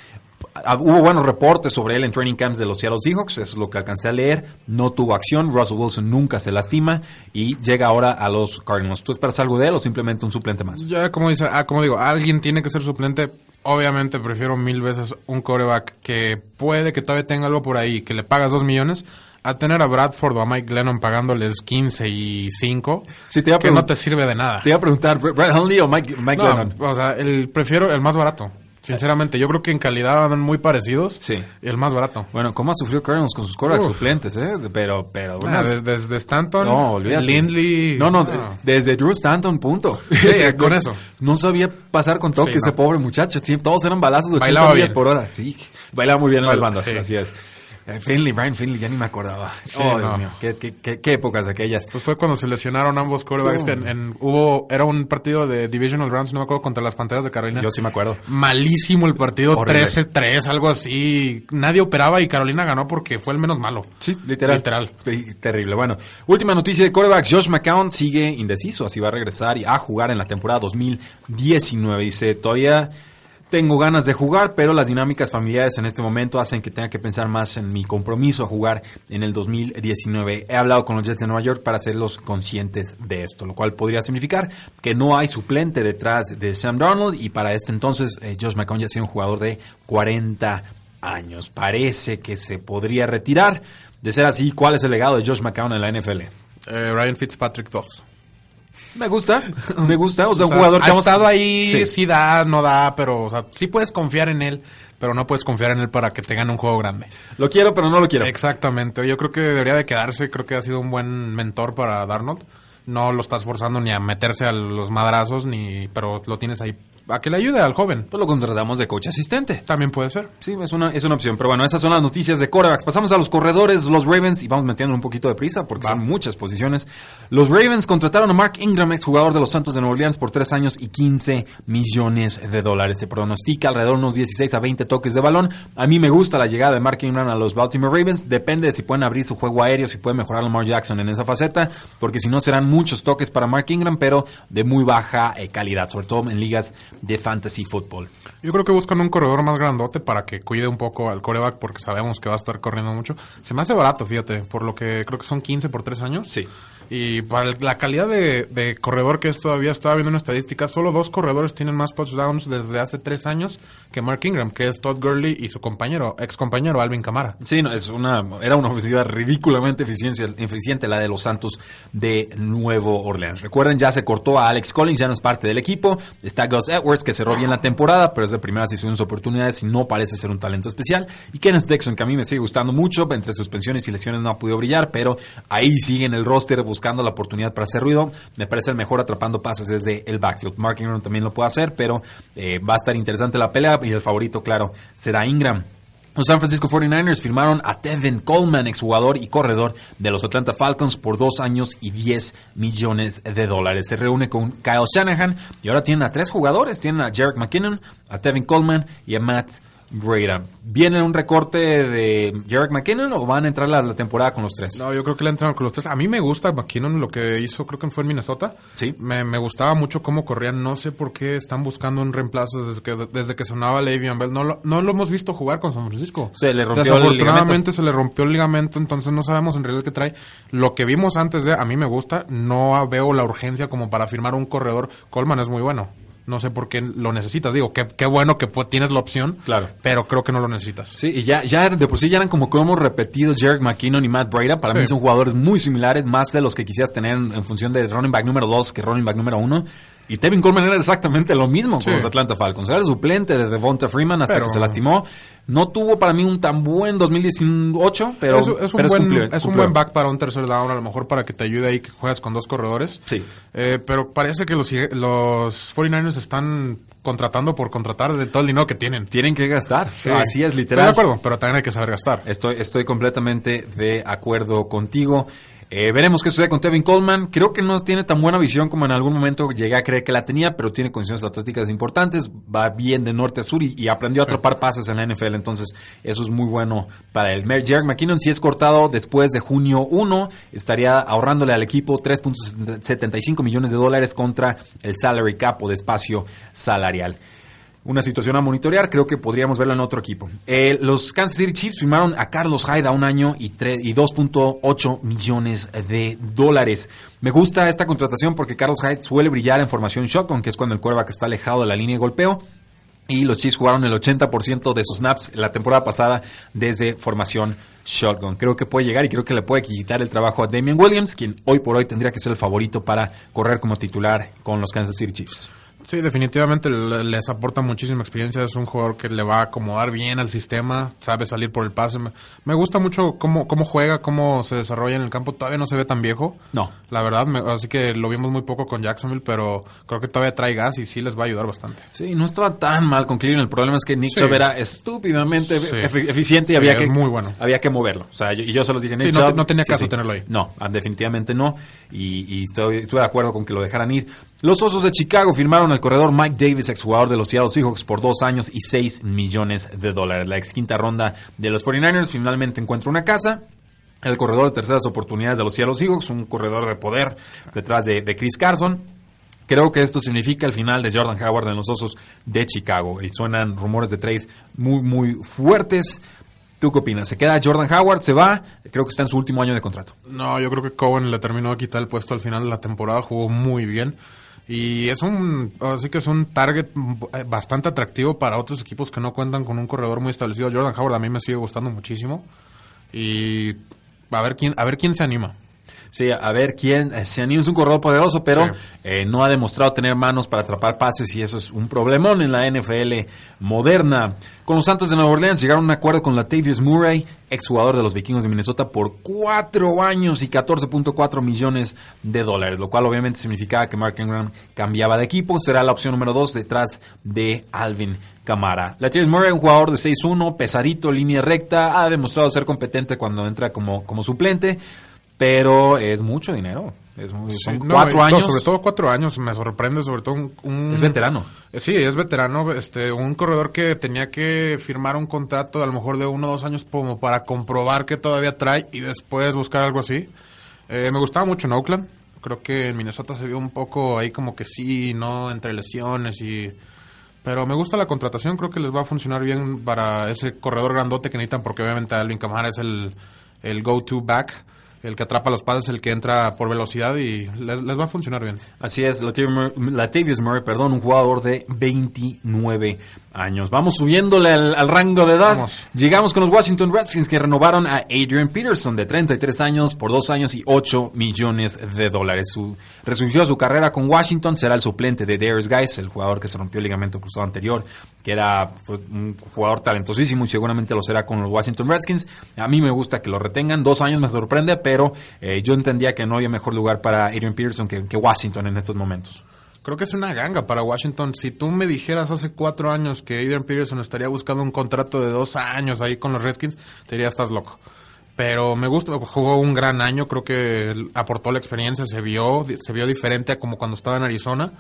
Ah, Hubo buenos reportes sobre él en training camps de los Seattle Seahawks, eso es lo que alcancé a leer. No tuvo acción, Russell Wilson nunca se lastima y llega ahora a los Cardinals. ¿Tú esperas algo de él o simplemente un suplente más? Ya como dice, ah, como digo, alguien tiene que ser suplente. Obviamente prefiero mil veces un coreback que puede que todavía tenga algo por ahí, que le pagas dos millones, a tener a Bradford o a Mike Lennon pagándoles 15 y 5, Sí, te que no te sirve de nada. Te iba a preguntar, ¿Brett Hundley o Mike, Mike No, Lennon? o sea, el, prefiero el más barato. Sinceramente, yo creo que en calidad andan muy parecidos. Sí. Y el más barato. Bueno, ¿cómo ha sufrido Cardinals con sus quarterbacks Uf. suplentes, eh? Pero, pero... Ah, unas- des- desde, Stanton, no, olvídate. Lindley. No, no, ah. de- desde Drew Stanton, punto. Sí, con eso. No sabía pasar con toque Sí, ese pobre muchacho. Sí, todos eran balazos de 80 Bailaba millas por hora. Sí, bailaba muy bien en las bandas, sí. así es. Eh, Finley, Brian Finley, ya ni me acordaba. Sí, oh, Dios no. mío, qué, qué, qué, qué épocas aquellas. Pues fue cuando se lesionaron ambos quarterbacks. en, en- hubo, era un partido de Divisional Rounds, no me acuerdo, contra las Panteras de Carolina. Yo sí me acuerdo. Malísimo el partido, Horrible. 13-3, algo así. Nadie operaba y Carolina ganó porque fue el menos malo. Sí, literal. Literal. Sí, Terrible. Bueno, última noticia de quarterbacks. Josh McCown sigue indeciso, así va a regresar y a jugar en la temporada 2019. Dice, todavía tengo ganas de jugar, pero las dinámicas familiares en este momento hacen que tenga que pensar más en mi compromiso a jugar en el 2019. He hablado con los Jets de Nueva York para hacerlos conscientes de esto, lo cual podría significar que no hay suplente detrás de Sam Darnold y para este entonces eh, Josh McCown ya sea un jugador de 40 años. Parece que se podría retirar. De ser así, ¿cuál es el legado de Josh McCown en la NFL? Eh, Ryan Fitzpatrick 2. Me gusta, me gusta. O sea, O un sea, jugador ha que vamos- estado ahí, Sí. sí. da, no da, pero o sea, sí puedes confiar en él, pero no puedes confiar en él para que te gane un juego grande. Lo quiero, pero no lo quiero. Exactamente. Yo creo que debería de quedarse. Creo que ha sido un buen mentor para Darnold. No lo estás forzando ni a meterse a los madrazos, ni, pero lo tienes ahí a que le ayude al joven. Pues lo contratamos de coach asistente. También puede ser. Sí, es una, es una opción. Pero bueno, esas son las noticias de corebacks. Pasamos a los corredores, los Ravens, y vamos metiendo un poquito de prisa porque Va. son muchas posiciones. Los Ravens contrataron a Mark Ingram, exjugador de los Santos de Nueva Orleans, por tres años y 15 millones de dólares. Se pronostica alrededor de unos 16 a 20 toques de balón. A mí me gusta la llegada de Mark Ingram a los Baltimore Ravens. Depende de si pueden abrir su juego aéreo, si puede mejorar Lamar Jackson en esa faceta, porque si no serán muchos toques para Mark Ingram, pero de muy baja eh, calidad, sobre todo en ligas de fantasy football. Yo creo que buscan un corredor más grandote para que cuide un poco al coreback porque sabemos que va a estar corriendo mucho. Se me hace barato, fíjate, por lo que creo que son 15 por 3 años. Sí. Y para la calidad de, corredor que es todavía, estaba viendo una estadística, solo dos corredores tienen más touchdowns desde hace tres años que Mark Ingram, que es Todd Gurley y su compañero, ex compañero Alvin Kamara. Sí, no, es una, era una ofensiva ridículamente eficiencia- eficiente la de los Santos de Nuevo Orleans. Recuerden, ya se cortó a Alex Collins, ya no es parte del equipo. Está Gus Edwards, que cerró bien la temporada, pero es de primeras y segundas oportunidades y no parece ser un talento especial. Y Kenneth Dixon, que a mí me sigue gustando mucho, entre suspensiones y lesiones no ha podido brillar, pero ahí sigue en el roster buscando la oportunidad para hacer ruido. Me parece el mejor atrapando pases desde el backfield. Mark Ingram también lo puede hacer, pero eh, va a estar interesante la pelea y el favorito, claro, será Ingram. Los San Francisco 49ers firmaron a Tevin Coleman, exjugador y corredor de los Atlanta Falcons, por dos años y 10 millones de dólares. Se reúne con Kyle Shanahan y ahora tienen a tres jugadores. Tienen a Jarek McKinnon, a Tevin Coleman y a Matt Breida. ¿Viene un recorte de Jarek McKinnon o van a entrar la, la temporada con los tres? No, yo creo que le entraron con los tres. A mí me gusta McKinnon lo que hizo, creo que fue en Minnesota. Sí. Me, me gustaba mucho cómo corrían. No sé por qué están buscando un reemplazo desde que, desde que sonaba Le'Veon Bell. No lo, no lo hemos visto jugar con San Francisco. Se le rompió el Desafortunadamente ligamento. se le rompió el ligamento, entonces no sabemos en realidad qué trae. Lo que vimos antes de, a mí me gusta. No veo la urgencia como para firmar un corredor. Coleman es muy bueno. No sé por qué lo necesitas. Digo, qué, qué bueno que tienes la opción. Claro. Pero creo que no lo necesitas. Sí, y ya, ya de por sí ya eran como que hemos repetido Jarek McKinnon y Matt Breida. Para Sí. mí son jugadores muy similares, más de los que quisieras tener en, en función de running back número 2 que running back número 1. Y Tevin Coleman era exactamente lo mismo Sí. con los Atlanta Falcons. Era el suplente de Devonta Freeman hasta Pero- que se lastimó. No tuvo para mí un tan buen 2018, pero es, es un, pero buen, cumplió- es un buen back para un tercer down, a lo mejor para que te ayude ahí que juegas con dos corredores. Sí. Eh, pero parece que los, los 49ers están contratando por contratar de todo el dinero que tienen. Tienen que gastar. Sí. Así es, Estoy literal. de acuerdo, pero también hay que saber gastar. Estoy, estoy completamente de acuerdo contigo. Eh, veremos qué sucede con Tevin Coleman. Creo que no tiene tan buena visión como en algún momento llegué a creer que la tenía, pero tiene condiciones atléticas importantes. Va bien de norte a sur y, y aprendió a atrapar pases en la NFL. Entonces, eso es muy bueno para él. Jarek McKinnon, si es cortado después de junio 1, estaría ahorrándole al equipo 3.75 millones de dólares contra el salary cap o de espacio salarial una situación a monitorear. Creo que podríamos verlo en otro equipo. Eh, los Kansas City Chiefs firmaron a Carlos Hyde a un año y, y 2.8 millones de dólares. Me gusta esta contratación porque Carlos Hyde suele brillar en formación shotgun, que es cuando el quarterback está alejado de la línea de golpeo. Y los Chiefs jugaron el 80% de sus snaps la temporada pasada desde formación shotgun. Creo que puede llegar y creo que le puede quitar el trabajo a Damian Williams, quien hoy por hoy tendría que ser el favorito para correr como titular con los Kansas City Chiefs. Sí, definitivamente le- les aporta muchísima experiencia. Es un jugador que le va a acomodar bien al sistema, sabe salir por el pase. Me, gusta mucho cómo, cómo juega, cómo se desarrolla en el campo. Todavía no se ve tan viejo. No. La verdad, me- así que lo vimos muy poco con Jacksonville, pero creo que todavía trae gas y sí les va a ayudar bastante. Sí, no estaba tan mal con Cleveland. El problema es que Nick Sí. Chubb era estúpidamente Sí. eficiente y Sí, había que muy bueno. había que moverlo. O sea, yo, y yo se los dije, Nick no Chubb, no tenía caso tenerlo ahí. No, ah, definitivamente no. Y, y estoy, estoy de acuerdo con que lo dejaran ir. Los Osos de Chicago firmaron al corredor Mike Davis, exjugador de los Seattle Seahawks, por dos años y seis millones de dólares. La ex quinta ronda de los 49ers finalmente encuentra una casa. El corredor de terceras oportunidades de los Seattle Seahawks, un corredor de poder detrás de, Chris Carson. Creo que esto significa el final de Jordan Howard en los Osos de Chicago. Y suenan rumores de trade muy, muy fuertes. ¿Tú qué opinas? ¿Se queda Jordan Howard? ¿Se va? Creo que está en su último año de contrato. No, yo creo que Cohen le terminó de quitar el puesto al final de la temporada, jugó muy bien. Y es un, así que es un target eh, bastante atractivo para otros equipos que no cuentan con un corredor muy establecido. Jordan Howard a mí me sigue gustando muchísimo. Y a ver quién, a ver quién se anima. Sí, a ver quién. Eh, Siani es un corredor poderoso, pero Sí. eh, no ha demostrado tener manos para atrapar pases y eso es un problemón en la NFL moderna. Con los Santos de Nueva Orleans llegaron a un acuerdo con Latavius Murray, exjugador de los Vikingos de Minnesota, por cuatro años y 14.4 millones de dólares, lo cual obviamente significaba que Mark Ingram cambiaba de equipo. Será la opción número dos detrás de Alvin Camara. Latavius Murray, un jugador de 6'1, pesadito, línea recta, ha demostrado ser competente cuando entra como, como suplente, pero es mucho dinero. Es muy- son No, cuatro no, años. sobre todo cuatro años. Me sorprende, sobre todo un... un- Es veterano. Eh, Sí, es veterano, este, un corredor que tenía que firmar un contrato a lo mejor de uno o dos años como para comprobar que todavía trae y después buscar algo así. Eh, me gustaba mucho en Oakland, creo que en Minnesota se vio un poco ahí como que sí, no, entre lesiones y... Pero me gusta la contratación, creo que les va a funcionar bien para ese corredor grandote que necesitan porque obviamente Alvin Kamara es el, el go-to back, el que atrapa los pases, el que entra por velocidad y les, va a funcionar bien. Así es, Latavius Murray, Murray, perdón, un jugador de 29 años. Vamos subiéndole al, al rango de edad. Vamos. Llegamos con los Washington Redskins que renovaron a Adrian Peterson de 33 años por 2 años y 8 millones de dólares. Su, resurgió su carrera con Washington, será el suplente de Darius Guys, el jugador que se rompió el ligamento cruzado anterior, que era fue un jugador talentosísimo y seguramente lo será con los Washington Redskins. A mí me gusta que lo retengan, dos años me sorprende, pero eh, yo entendía que no había mejor lugar para Adrian Peterson que, que Washington en estos momentos. Creo que es una ganga para Washington. Si tú me dijeras hace cuatro años que Adrian Peterson estaría buscando un contrato de dos años ahí con los Redskins, te diría, estás loco. Pero me gusta, jugó un gran año, creo que aportó la experiencia, se vio, se vio diferente a como cuando estaba en Arizona.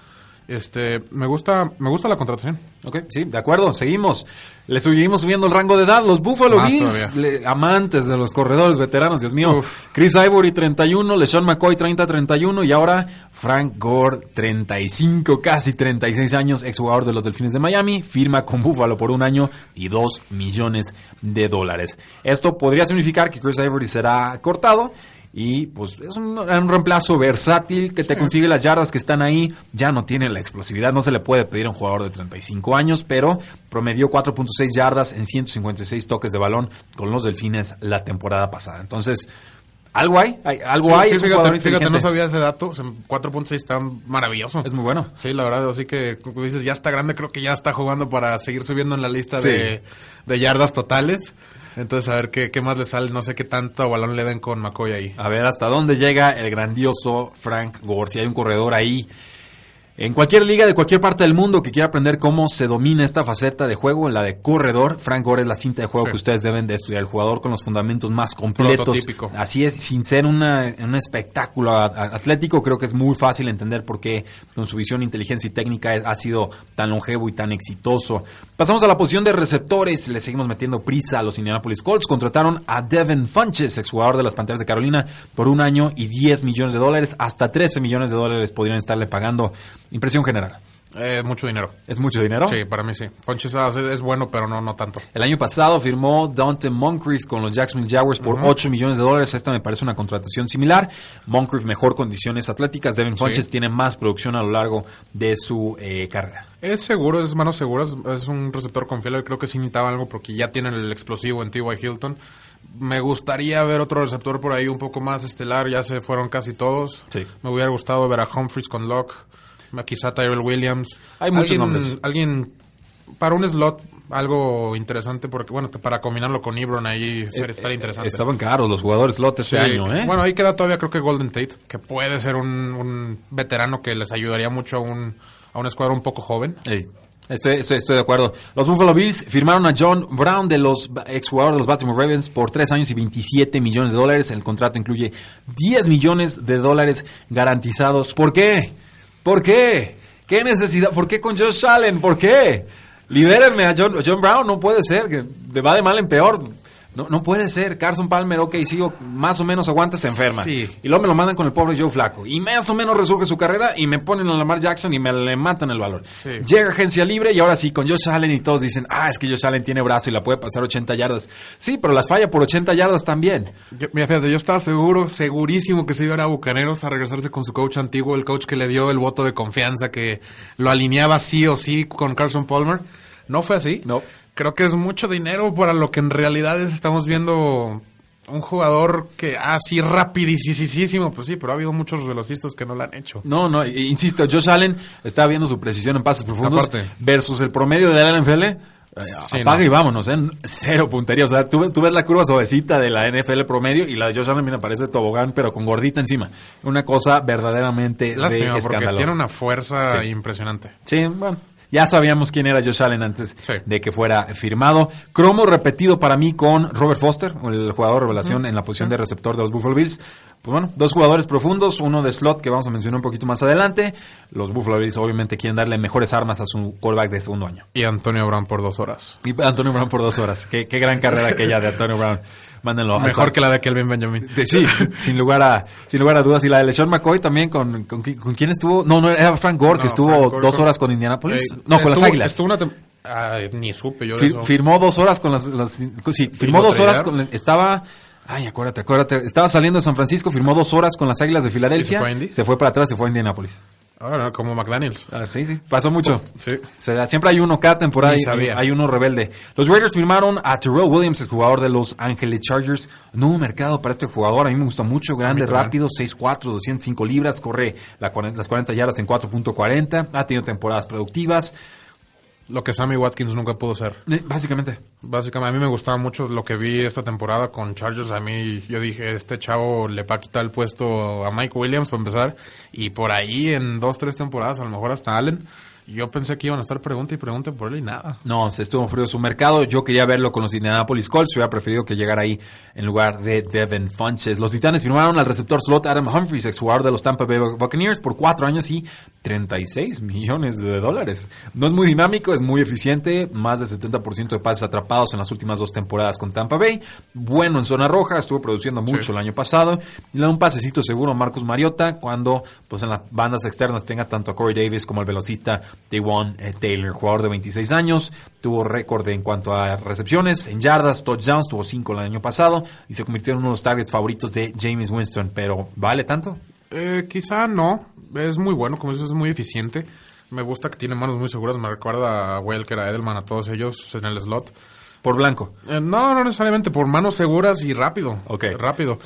Este, me gusta, me gusta la contratación. Ok, sí, de acuerdo, seguimos. Le seguimos subiendo el rango de edad. Los Buffalo Más Bills, todavía. le- amantes de los corredores veteranos, Dios mío. Uf. Chris Ivory 31, LeSean McCoy 30-31 y ahora Frank Gore 35, casi 36 años, exjugador de los Delfines de Miami, firma con Buffalo por un año y 2 millones de dólares. Esto podría significar que Chris Ivory será cortado. Y pues es un, un reemplazo versátil que te consigue las yardas que están ahí. Ya no tiene la explosividad, no se le puede pedir a un jugador de 35 años, pero promedió 4.6 yardas en 156 toques de balón con los delfines la temporada pasada. Entonces, algo hay, hay- algo Sí, hay. sí, es un fíjate, fíjate, no sabía ese dato. o sea, 4.6 está maravilloso. Es muy bueno. Sí, la verdad, así que como dices, ya está grande, creo que ya está jugando para seguir subiendo en la lista Sí. de, de yardas totales. Entonces, a ver qué, qué más le sale, no sé qué tanto balón le den con McCoy ahí. A ver hasta dónde llega el grandioso Frank Gore. Si hay un corredor ahí en cualquier liga de cualquier parte del mundo que quiera aprender cómo se domina esta faceta de juego, la de corredor, Frank Gore es la cinta de juego Sí. que ustedes deben de estudiar. El jugador con los fundamentos más completos. Prototípico. Así es, sin ser una, un espectáculo atlético, creo que es muy fácil entender por qué con su visión, inteligencia y técnica ha sido tan longevo y tan exitoso. Pasamos a la posición de receptores, le seguimos metiendo prisa a los Indianapolis Colts. Contrataron a Devin Funches, exjugador de las Panteras de Carolina, por un año y 10 millones de dólares. Hasta 13 millones de dólares podrían estarle pagando. Impresión general. Eh, mucho dinero. ¿Es mucho dinero? Sí, para mí sí. Ponches ah, es bueno, pero no, no tanto. El año pasado firmó Dante Moncrief con los Jacksonville Jaguars por 8 millones de dólares. Esta me parece una contratación similar. Moncrief mejor condiciones atléticas. Devin Funches tiene más producción a lo largo de su eh, carrera. Es seguro, es manos seguras, es un receptor confiable. Creo que sí necesitaba algo porque ya tienen el explosivo en T.Y. Hilton. Me gustaría ver otro receptor por ahí un poco más estelar. Ya se fueron casi todos. Sí. Me hubiera gustado ver a Humphries con Locke. Quizá Tyrell Williams. Hay muchos nombres. Alguien para un slot, algo interesante, porque bueno, para combinarlo con Ebron ahí estaría estaría interesante. Eh, Estaban caros los jugadores slot este Sí. año, ¿eh? Bueno, ahí queda todavía creo que Golden Tate, que puede ser un, un veterano que les ayudaría mucho a un, a un escuadrón un poco joven. Ey, Estoy, estoy, estoy de acuerdo. Los Buffalo Bills firmaron a John Brown de los exjugadores de los Baltimore Ravens por 3 años y 27 millones de dólares. El contrato incluye 10 millones de dólares garantizados. ¿Por qué? ¿Por qué? ¿Qué necesidad? ¿Por qué con Josh Allen? ¿Por qué? Libérenme a John, John Brown, no puede ser, que va de mal en peor. No, no puede ser. Carson Palmer, ok, sigo, más o menos aguanta, se enferma. Sí. Y luego me lo mandan con el pobre Joe Flaco. Y más o menos resurge su carrera y me ponen a Lamar Jackson y me le matan el valor. Sí. Llega agencia libre y ahora sí, con Josh Allen y todos dicen, ah, es que Josh Allen tiene brazo y la puede pasar 80 yardas. Sí, pero las falla por 80 yardas también. Yo- mira, fíjate, yo estaba seguro, segurísimo que se iba a ir a Bucaneros a regresarse con su coach antiguo, el coach que le dio el voto de confianza, que lo alineaba sí o sí con Carson Palmer. No fue así. No. Creo que es mucho dinero para lo que en realidad es, estamos viendo un jugador que así rapidísimo, pues sí, pero ha habido muchos velocistas que no lo han hecho. No, no, insisto, Josh Allen estaba viendo su precisión en pases profundos versus el promedio de la NFL. Eh, apaga y vámonos, ¿eh? Cero puntería. O sea, tú, ves la curva suavecita de la NFL promedio y la de Josh Allen me parece tobogán, pero con gordita encima. Una cosa verdaderamente Lástima, de porque tiene una fuerza impresionante. Sí, bueno. Ya sabíamos quién era Josh Allen antes de que fuera firmado. Cromo repetido para mí con Robert Foster, el jugador revelación en la posición de receptor de los Buffalo Bills. Pues bueno, dos jugadores profundos, uno de slot que vamos a mencionar un poquito más adelante. Los Buffalo Bills obviamente quieren darle mejores armas a su callback de segundo año. Y Antonio Brown por dos horas. Y Antonio Brown por dos horas. Qué, qué gran carrera aquella de Antonio Brown. Mándenlo. Mejor que la de Kelvin Benjamin. sí, sin lugar a sin lugar a dudas. Y la de LeSean McCoy también, con, con, quién estuvo? No, no, era Frank Gore, que estuvo dos horas con Indianapolis. no, con las Águilas. Estuvo una ni supe yo Firmó dos horas con las... sí, firmó dos horas con... Estaba... Ay, acuérdate, acuérdate. Estaba saliendo de San Francisco, firmó dos horas con las Águilas de Filadelfia. Se fue, se fue para atrás, se fue a Indianapolis. Ahora, como McDaniels. Ah, sí, sí, pasó mucho. Sí. siempre hay uno cada temporada, hay, hay, uno rebelde. Los Raiders firmaron a Terrell Williams, el jugador de los Angeles Chargers. Nuevo mercado para este jugador, a mí me gusta mucho, grande, rápido, 6'4", 205 libras, corre las 40 yardas en 4.40, ha tenido temporadas productivas. Lo que Sammy Watkins nunca pudo ser. Eh, básicamente. Básicamente, a mí me gustaba mucho lo que vi esta temporada con Chargers. A mí, yo dije, este chavo le va a quitar el puesto a Mike Williams para empezar. Y por ahí, en dos, tres temporadas, a lo mejor hasta Allen. Yo pensé que iban a estar pregunta y pregunta por él y nada. No, se estuvo frío su mercado. Yo quería verlo con los Indianapolis Colts. Hubiera preferido que llegara ahí en lugar de Devin Funches. Los Titanes firmaron al receptor slot Adam Humphries, exjugador de los Tampa Bay Buccaneers, por cuatro años y 36 millones de dólares. No es muy dinámico, es muy eficiente. Más de 70% de pases atrapados en las últimas dos temporadas con Tampa Bay. Bueno en zona roja, estuvo produciendo mucho el año pasado. Y le da un pasecito seguro a Marcus Mariota cuando pues en las bandas externas tenga tanto a Corey Davis como el velocista Dewan eh, Taylor, jugador de 26 años, tuvo récord en cuanto a recepciones, en yardas, touchdowns, tuvo 5 el año pasado y se convirtió en uno de los targets favoritos de James Winston, pero ¿vale tanto? Eh, quizá no, es muy bueno, como dices, es muy eficiente. Me gusta que tiene manos muy seguras, me recuerda a Welker, a Edelman, a todos ellos en el slot. ¿Por blanco? Eh, no, no necesariamente, por manos seguras y rápido. Ok. Rápido.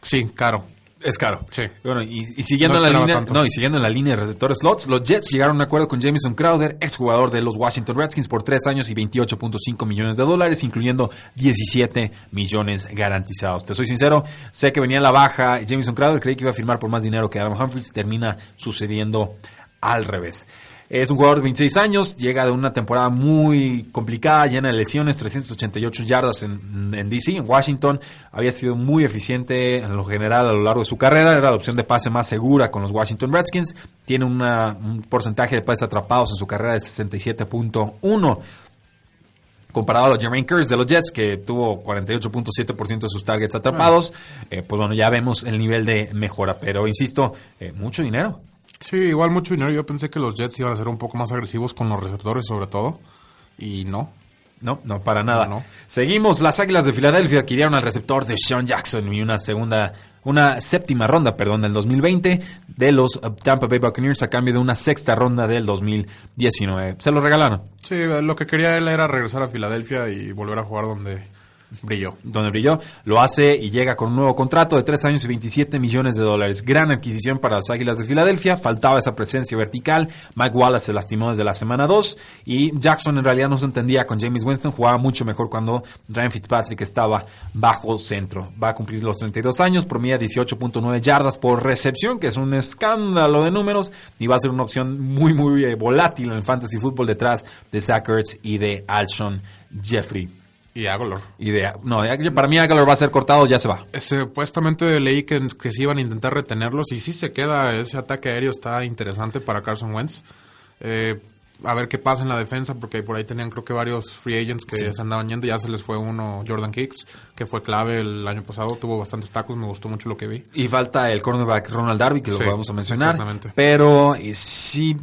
sí, caro. Es caro. Sí. Bueno, y, siguiendo en la línea, no, y siguiendo en la línea de receptores slots, los Jets llegaron a un acuerdo con Jameson Crowder, exjugador de los Washington Redskins, por tres años y 28.5 millones de dólares, incluyendo 17 millones garantizados. Te soy sincero, sé que venía la baja Jameson Crowder, creí que iba a firmar por más dinero que Adam Humphries, termina sucediendo al revés. Es un jugador de 26 años, llega de una temporada muy complicada, llena de lesiones, 388 yardas en, DC, en Washington. Había sido muy eficiente en lo general a lo largo de su carrera, era la opción de pase más segura con los Washington Redskins. Tiene un porcentaje de pases atrapados en su carrera de 67.1 comparado a los Jermaine Curse de los Jets, que tuvo 48.7% de sus targets atrapados, eh, pues bueno, ya vemos el nivel de mejora. Pero insisto, eh, mucho dinero. Sí, igual mucho dinero. Yo pensé que los Jets iban a ser un poco más agresivos con los receptores, sobre todo. Y no. No, no, para nada. No, Seguimos. Las Águilas de Filadelfia adquirieron al receptor de Sean Jackson y una segunda, una séptima ronda, perdón, del 2020 de los Tampa Bay Buccaneers a cambio de una sexta ronda del 2019. Se lo regalaron. Sí, lo que quería él era regresar a Filadelfia y volver a jugar donde brilló. Donde brilló, lo hace y llega con un nuevo contrato de 3 años y 27 millones de dólares. Gran adquisición para las Águilas de Filadelfia, faltaba esa presencia vertical. Mike Wallace se lastimó desde la semana 2 y Jackson en realidad no se entendía con James Winston, jugaba mucho mejor cuando Ryan Fitzpatrick estaba bajo centro. Va a cumplir los 32 años, promedia 18.9 yardas por recepción, que es un escándalo de números y va a ser una opción muy, muy eh, volátil en el fantasy fútbol detrás de Zach Ertz y de Alshon Jeffrey. Y Aguilar. no, para mí Aguilar va a ser cortado, ya se va. Supuestamente leí que, que se iban a intentar retenerlos y sí se queda. Ese ataque aéreo está interesante para Carson Wentz. Eh, a ver qué pasa en la defensa, porque por ahí tenían creo que varios free agents que se andaban yendo. Ya se les fue uno, Jordan Hicks, que fue clave el año pasado. Tuvo bastantes tacos, me gustó mucho lo que vi. Y falta el cornerback Ronald Darby, que lo vamos a mencionar. Exactamente. Pero sí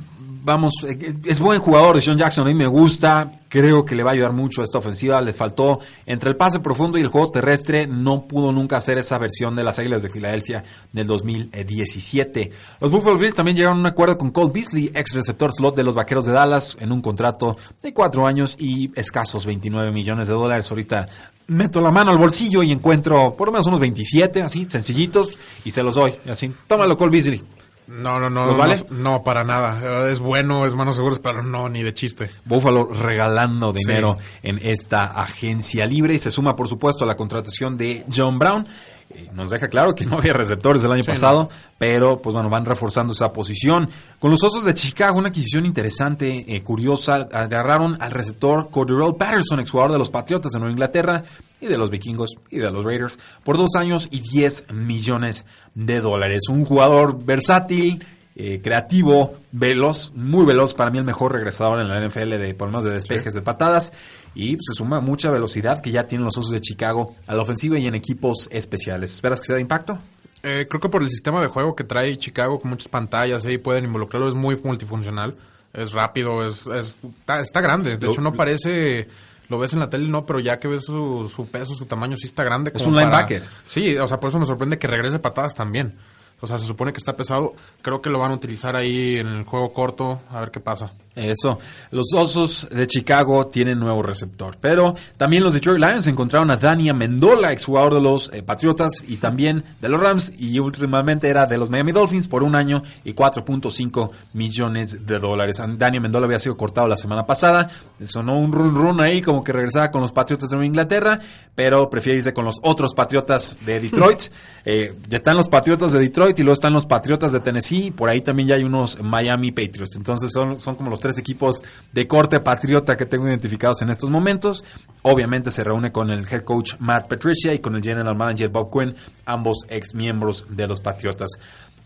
vamos, eh, es buen jugador de Sean Jackson, a mí me gusta, creo que le va a ayudar mucho a esta ofensiva, les faltó entre el pase profundo y el juego terrestre, no pudo nunca hacer esa versión de las Águilas de Filadelfia del 2017. Los Buffalo Bills también llegaron a un acuerdo con Cole Beasley, ex receptor slot de los Vaqueros de Dallas, en un contrato de cuatro años y escasos 29 millones de dólares. Ahorita meto la mano al bolsillo y encuentro por lo menos unos 27, así, sencillitos, y se los doy, así. Tómalo, Cole Beasley. No, no, no. No, no, para nada. Es bueno, es manos seguros, pero no, ni de chiste. Buffalo regalando dinero en esta agencia libre y se suma, por supuesto, a la contratación de John Brown. Eh, Nos deja claro que no había receptores el año Sí, pasado, pero pues bueno, van reforzando esa posición. Con los Osos de Chicago, una adquisición interesante, eh, curiosa, agarraron al receptor Cordero Patterson, exjugador de los Patriotas de Nueva Inglaterra y de los Vikingos y de los Raiders, por dos años y 10 millones de dólares. Un jugador versátil, eh, creativo, veloz, muy veloz, para mí el mejor regresador en la NFL de por lo menos de despejes de patadas y se suma mucha velocidad que ya tienen los Osos de Chicago a la ofensiva y en equipos especiales. ¿Esperas que sea de impacto? Eh, creo que por el sistema de juego que trae Chicago con muchas pantallas ahí pueden involucrarlo, es muy multifuncional, es rápido, es, es- está, está grande. De Lo- hecho, no parece, lo ves en la tele, no, pero ya que ves su, su peso, su tamaño, sí está grande. Es como un para- linebacker. Sí, o sea, por eso me sorprende que regrese patadas también. O sea, se supone que está pesado. Creo que lo van a utilizar ahí en el juego corto, a ver qué pasa. Eso. Los Osos de Chicago tienen nuevo receptor. Pero también los Detroit Lions encontraron a Dani Amendola, exjugador de los eh, Patriotas y también de los Rams. Y últimamente era de los Miami Dolphins por un año y 4.5 millones de dólares. Dani Amendola había sido cortado la semana pasada. Sonó un run run ahí como que regresaba con los Patriotas de Nueva Inglaterra. Pero prefiere irse con los otros Patriotas de Detroit. Eh, ya están los Patriotas de Detroit y luego están los Patriotas de Tennessee. Por ahí también ya hay unos Miami Patriots. Entonces son, son como los tres equipos de corte patriota que tengo identificados en estos momentos. Obviamente se reúne con el head coach Matt Patricia y con el general manager Bob Quinn, ambos ex miembros de los Patriotas.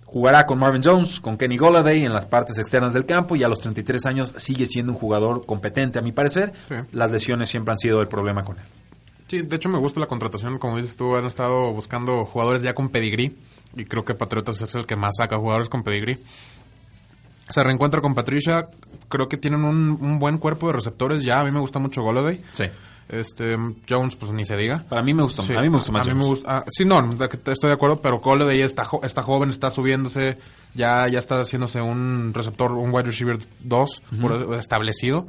Jugará con Marvin Jones, con Kenny Golladay en las partes externas del campo y a los 33 años sigue siendo un jugador competente a mi parecer. Sí. Las lesiones siempre han sido el problema con él. Sí, de hecho me gusta la contratación, como dices tú, han estado buscando jugadores ya con pedigrí y creo que Patriotas es el que más saca jugadores con pedigrí. Se reencuentra con Patricia, creo que tienen un, un buen cuerpo de receptores ya, a mí me gusta mucho Golladay. Sí. Este, Jones, pues ni se diga. Para mí me gusta, Sí, a mí me gusta más. a mí me gusta- ah, sí, no, estoy de acuerdo, pero Golladay está, jo- está joven, está subiéndose, ya, ya está haciéndose un receptor, un wide receiver 2 por- establecido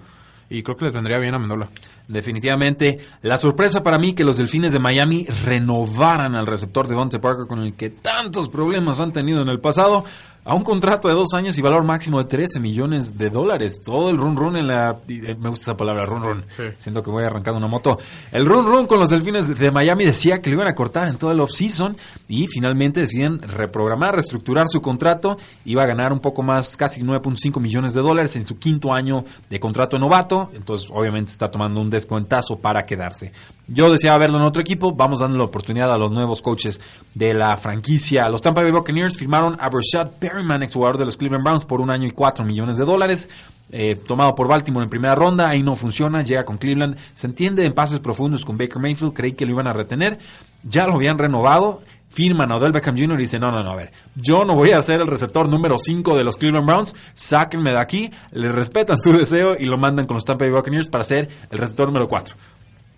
y creo que le tendría bien a Mendola. Definitivamente, la sorpresa para mí que los Delfines de Miami renovaran al receptor de Devontae Parker con el que tantos problemas han tenido en el pasado a un contrato de dos años y valor máximo de 13 millones de dólares. Todo el run run en la... eh, Me gusta esa palabra, run run. Sí. Siento que voy arrancando una moto. El run run con los Delfines de Miami decía que lo iban a cortar en todo el offseason y finalmente deciden reprogramar, reestructurar su contrato. Iba a ganar un poco más, casi 9.5 millones de dólares en su quinto año de contrato novato. Entonces, obviamente, está tomando un descuentazo para quedarse. Yo deseaba verlo en otro equipo. Vamos dando la oportunidad a los nuevos coaches de la franquicia. Los Tampa Bay Buccaneers firmaron a Brashad Perryman, exjugador de los Cleveland Browns, por un año y 4 millones de dólares. Eh, tomado por Baltimore en primera ronda, ahí no funciona, llega con Cleveland, se entiende en pases profundos con Baker Mayfield, creí que lo iban a retener, ya lo habían renovado, firman a Odell Beckham Jr. y dicen, no, no, no, a ver, yo no voy a ser el receptor número 5 de los Cleveland Browns, sáquenme de aquí, le respetan su deseo y lo mandan con los Tampa Bay Buccaneers para ser el receptor número 4.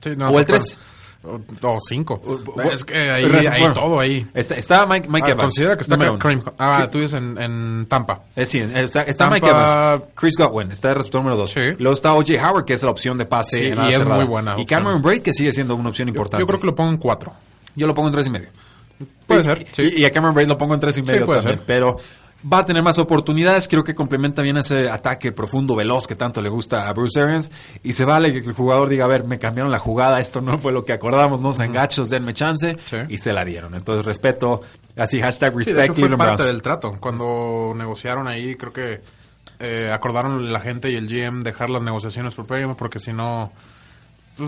Sí, no, O el total. tres. O, o cinco. O- es que ahí, hay todo ahí. Está, está Mike, Mike Ah, Evans. considera que está Kareem-. Ah, tú dices en, en Tampa. Eh, sí, está, está Tampa- Mike Evans, Chris Godwin, está el receptor número 2. Sí. Luego está O.J. Howard, que es la opción de pase Sí, en y ala es muy buena Y opción. Cameron Braid, que sigue siendo una opción importante. Yo creo que lo pongo en cuatro. Yo lo pongo en tres y medio. Puede Y- ser, sí. Y, y a Cameron Braid lo pongo en tres y medio puede también. ser. Pero va a tener más oportunidades. Creo que complementa bien ese ataque profundo, veloz que tanto le gusta a Bruce Arians. Y se vale que el jugador diga, a ver, me cambiaron la jugada, esto no fue lo que acordamos, no sean gachos, denme chance. Sí. Y se la dieron. Entonces respeto, así hashtag Sí, de respect hecho fue parte Browns. del trato. Cuando negociaron ahí, creo que eh, acordaron la gente y el GM dejar las negociaciones por premio porque si no,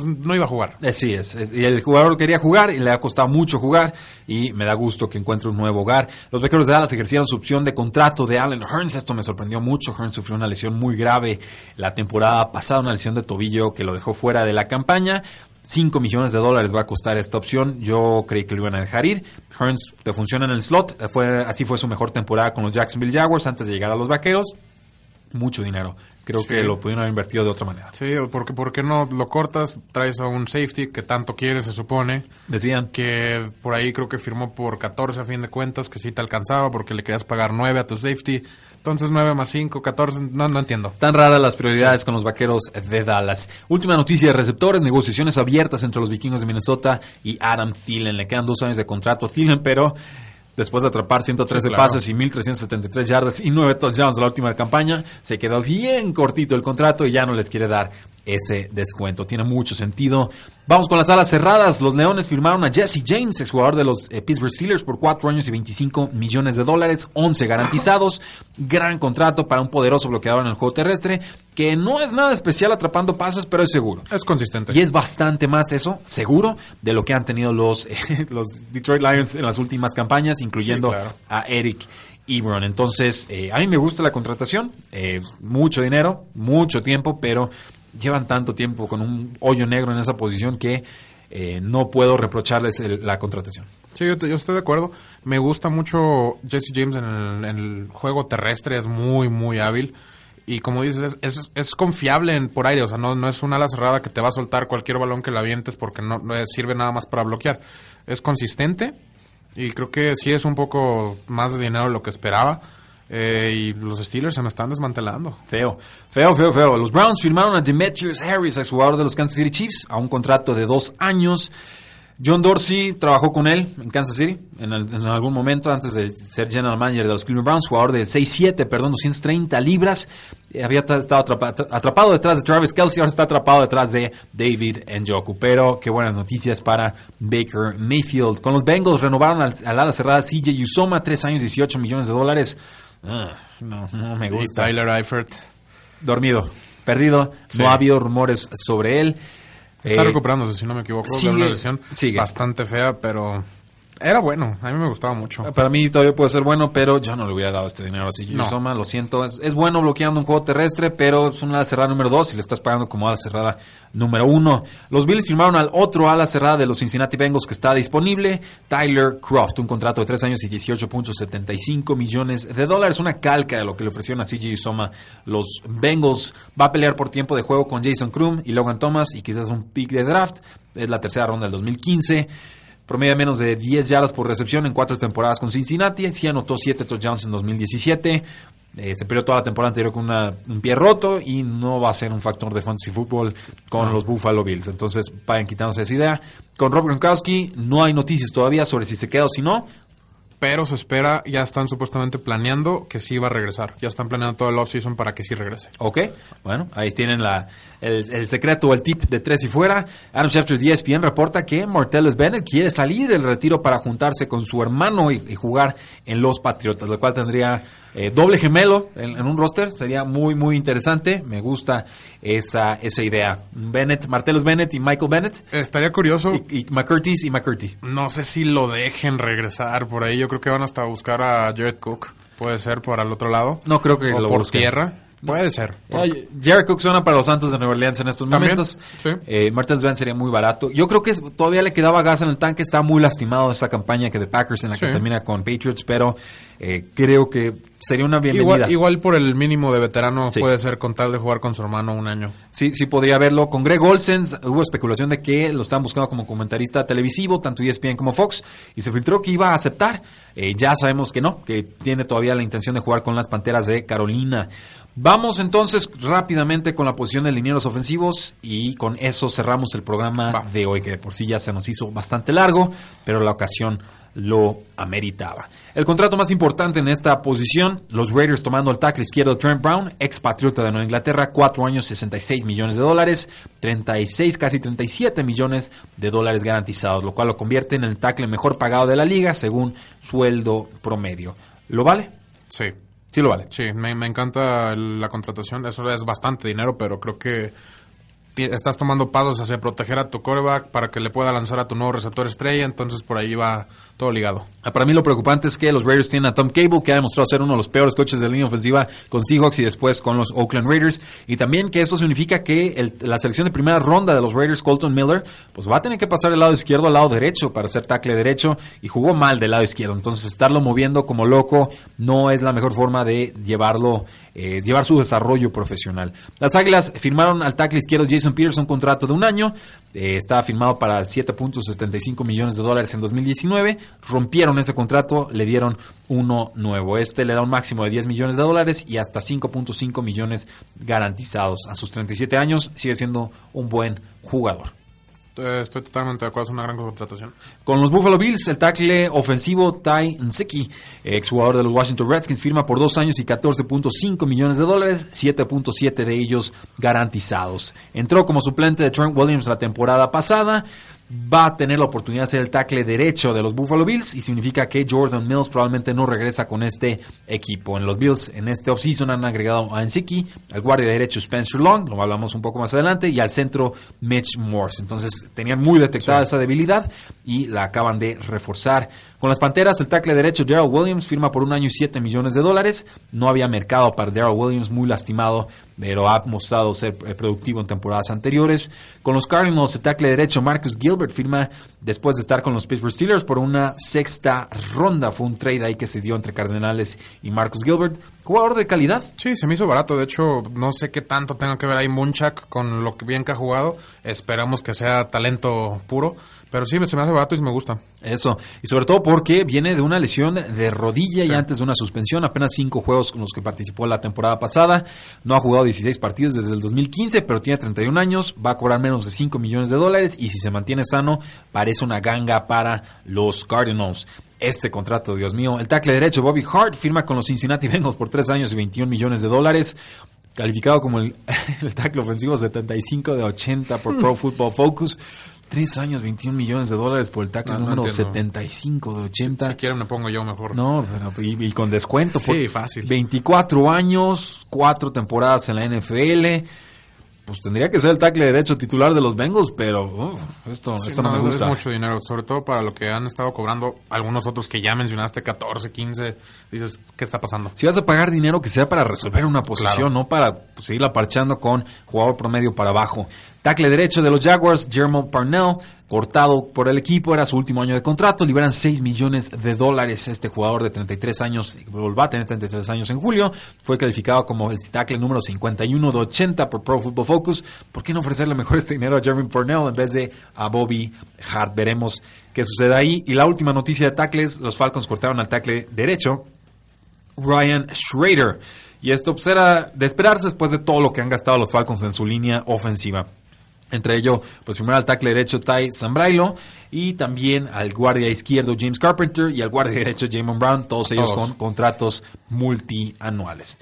no iba a jugar. Eh, Sí, es, es- y el jugador quería jugar y le ha costado mucho jugar y me da gusto que encuentre un nuevo hogar. Los Vaqueros de Dallas ejercieron su opción de contrato de Allen Hearns, esto me sorprendió mucho. Hearns sufrió una lesión muy grave la temporada pasada, una lesión de tobillo que lo dejó fuera de la campaña. 5 millones de dólares va a costar esta opción. Yo creí que lo iban a dejar ir. Hearns te funciona en el slot. Fue, así fue su mejor temporada con los Jacksonville Jaguars antes de llegar a los Vaqueros mucho dinero. Creo que lo pudieron haber invertido de otra manera. Sí, porque ¿por qué no lo cortas? Traes a un safety que tanto quieres, se supone. Decían. Que por ahí creo que firmó por 14 a fin de cuentas, que sí te alcanzaba porque le querías pagar 9 a tu safety. Entonces 9 más 5, 14, no, no entiendo. Están raras las prioridades con los vaqueros de Dallas. Última noticia de receptores, negociaciones abiertas entre los vikingos de Minnesota y Adam Thielen. Le quedan dos años de contrato a Thielen, pero después de atrapar 113 pases y 1373 yardas y 9 touchdowns la última campaña, se quedó bien cortito el contrato y ya no les quiere dar ese descuento. Tiene mucho sentido. Vamos con las alas cerradas. Los Leones firmaron a Jesse James, exjugador de los eh, Pittsburgh Steelers, por 4 años y 25 millones de dólares, 11 garantizados. Gran contrato para un poderoso bloqueador en el juego terrestre, que no es nada especial atrapando pases, pero es seguro. Es consistente. Y es bastante más eso, seguro, de lo que han tenido los, los Detroit Lions en las últimas campañas, incluyendo a Eric Ebron. Entonces, eh, a mí me gusta la contratación. Eh, mucho dinero, mucho tiempo, pero llevan tanto tiempo con un hoyo negro en esa posición que eh, no puedo reprocharles la contratación. Sí, yo, estoy de acuerdo. Me gusta mucho Jesse James en el, juego terrestre, es muy, muy hábil. Y como dices, es, es, confiable en, por aire, o sea, no, no es una ala cerrada que te va a soltar cualquier balón que la avientes porque no, no sirve nada más para bloquear. Es consistente y creo que sí es un poco más de dinero de lo que esperaba eh, y los Steelers se me están desmantelando. Feo, feo, feo, feo. Los Browns firmaron a Demetrius Harris, ex jugador de los Kansas City Chiefs, a un contrato de dos años. John Dorsey trabajó con él en Kansas City en, algún momento antes de ser general manager de los Cleveland Browns, jugador de 6'7, perdón, 230 libras. Eh, había estado atrapado, detrás de Travis Kelsey, ahora está atrapado detrás de David Njoku. Pero qué buenas noticias para Baker Mayfield. Con los Bengals renovaron al, al ala cerrada CJ Usoma, 3 años, 18 millones de dólares. Ah, no, no me gusta. Tyler Eifert. Dormido, perdido. No ha habido rumores sobre él. Está eh, recuperándose, si no me equivoco. Sigue, una lesión bastante fea, pero era bueno, a mí me gustaba mucho. Para mí todavía puede ser bueno, pero yo no le hubiera dado este dinero así. No. Soma, lo siento. Es, bueno bloqueando un juego terrestre, pero es una ala cerrada número 2 y le estás pagando como ala cerrada número 1. Los Bills firmaron al otro ala cerrada de los Cincinnati Bengals que está disponible, Tyler Croft, un contrato de 3 años y 18.75 millones de dólares, una calca de lo que le ofrecieron a CJ Soma. Los Bengals va a pelear por tiempo de juego con Jason Krum y Logan Thomas y quizás un pick de draft. Es la tercera ronda del 2015 promedia menos de 10 yardas por recepción en cuatro temporadas con Cincinnati. Sí anotó 7 touchdowns en 2017. Eh, se perdió toda la temporada anterior con un pie roto y no va a ser un factor de fantasy football con los Buffalo Bills. Entonces vayan quitándose esa idea. Con Rob Gronkowski no hay noticias todavía sobre si se queda o si no pero se espera, ya están supuestamente planeando que sí va a regresar. Ya están planeando todo el off-season para que sí regrese. Ok, bueno, ahí tienen la, el, secreto el tip de tres y fuera. Adam Schefter de ESPN reporta que Martellus Bennett quiere salir del retiro para juntarse con su hermano y, jugar en los Patriotas, lo cual tendría eh, doble gemelo en, un roster. Sería muy, muy interesante. Me gusta esa, esa idea. Bennett, Martellus Bennett y Michael Bennett. Estaría curioso. Y, y McCurtis y McCurty. No sé si lo dejen regresar por ahí. Yo creo que van hasta a buscar a Jared Cook. Puede ser por al otro lado. No creo que o lo por tierra. Puede ser. Jared Cook suena para los Santos de Nueva Orleans en estos momentos. Sí. Eh, sería muy barato. Yo creo que todavía le quedaba gas en el tanque. Está muy lastimado esta campaña que de Packers en la que termina con Patriots, pero eh, creo que sería una bienvenida. Igual, por el mínimo de veterano puede ser con tal de jugar con su hermano un año. Sí, sí podría verlo. Con Greg Olsen hubo especulación de que lo estaban buscando como comentarista televisivo, tanto ESPN como Fox, y se filtró que iba a aceptar. Eh, ya sabemos que no, que tiene todavía la intención de jugar con las Panteras de Carolina. Vamos entonces rápidamente con la posición de linieros ofensivos y con eso cerramos el programa de hoy, que por sí ya se nos hizo bastante largo, pero la ocasión lo ameritaba. El contrato más importante en esta posición, los Raiders tomando el tackle izquierdo Trent Brown, expatriota de Nueva Inglaterra, 4 años 66 millones de dólares, 36, casi 37 millones de dólares garantizados, lo cual lo convierte en el tackle mejor pagado de la liga según sueldo promedio. ¿Lo vale? Sí. Sí lo vale. Sí, me, encanta la contratación. Eso es bastante dinero, pero creo que estás tomando pasos hacia proteger a tu coreback para que le pueda lanzar a tu nuevo receptor estrella, entonces por ahí va todo ligado. Ah, Para mí lo preocupante es que los Raiders tienen a Tom Cable, que ha demostrado ser uno de los peores coches de línea ofensiva con Seahawks y después con los Oakland Raiders. Y también que eso significa que el- la selección de primera ronda de los Raiders, Colton Miller, pues va a tener que pasar del lado izquierdo al lado derecho para hacer tackle derecho y jugó mal del lado izquierdo. Entonces estarlo moviendo como loco no es la mejor forma de llevarlo, eh, llevar su desarrollo profesional. Las Águilas firmaron al tackle izquierdo Jason Peters un contrato de un año. Eh, estaba firmado para 7.75 millones de dólares en 2019. Rompieron ese contrato, le dieron uno nuevo. Este le da un máximo de 10 millones de dólares y hasta 5.5 millones garantizados. A sus 37 años sigue siendo un buen jugador. Estoy totalmente de acuerdo, es una gran contratación. Con los Buffalo Bills, el tackle ofensivo Ty Nzeki, exjugador de los Washington Redskins, firma por dos años y 14.5 millones de dólares, 7.7 de ellos garantizados. Entró como suplente de Trent Williams la temporada pasada, va a tener la oportunidad de ser el tackle derecho de los Buffalo Bills y significa que Jordan Mills probablemente no regresa con este equipo. En los Bills en este offseason han agregado a Nzeki, al guardia derecho Spencer Long, lo hablamos un poco más adelante, y al centro Mitch Morse. Entonces tenían muy detectada esa debilidad y la acaban de reforzar. Con las Panteras, el tackle derecho Daryl Williams firma por un año y 7 millones de dólares. No había mercado para Daryl Williams, muy lastimado, pero ha mostrado ser eh, productivo en temporadas anteriores. Con los Cardinals, el tackle derecho Marcus Gilbert firma después de estar con los Pittsburgh Steelers por una sexta ronda. Fue un trade ahí que se dio entre Cardenales y Marcus Gilbert. Jugador de calidad. Sí, se me hizo barato. De hecho, no sé qué tanto tenga que ver ahí Munchak con lo bien que ha jugado. Esperamos que sea talento puro. Pero sí, se me hace barato y me gusta. Eso, y sobre todo porque viene de una lesión de rodilla y antes de una suspensión, apenas cinco juegos con los que participó la temporada pasada, no ha jugado 16 partidos desde el 2015, pero tiene 31 años, va a cobrar menos de 5 millones de dólares y si se mantiene sano, parece una ganga para los Cardinals. Este contrato, Dios mío, el tackle derecho Bobby Hart firma con los Cincinnati Bengals por 3 años y 21 millones de dólares. Calificado como el, el tackle ofensivo 75 de 80 por Pro Football Focus. Tres años, 21 millones de dólares por el tackle No, no número entiendo. 75 de 80. Si quieren me pongo yo mejor. No, pero y, y con descuento. Sí, fácil. 24 años, cuatro temporadas en la NFL. Pues tendría que ser el tackle derecho titular de los Bengals, pero uf, esto, Sí, esto no, me es- gusta. Es mucho dinero, sobre todo para lo que han estado cobrando algunos otros que ya mencionaste, 14, 15. Dices, ¿qué está pasando? Si vas a pagar dinero, que sea para resolver una posición, Claro. no para pues, seguirla parchando con jugador promedio para abajo. Tackle derecho de los Jaguars, Jerome Parnell, cortado por el equipo, era su último año de contrato, liberan 6 millones de dólares. Este jugador de 33 años, va a tener 33 años en julio, fue calificado como el tackle número 51 de 80 por Pro Football Focus. ¿Por qué no ofrecerle mejor este dinero a Jeremy Parnell en vez de a Bobby Hart? Veremos qué sucede ahí. Y la última noticia de tackles, los Falcons cortaron al tackle derecho, Ryan Schrader. Y esto pues, era de esperarse después de todo lo que han gastado los Falcons en su línea ofensiva. Entre ello, pues primero al tackle derecho Ty Zambrailo y también al guardia izquierdo James Carpenter y al guardia derecho Jamon Brown, todos ellos Todos. con contratos multianuales.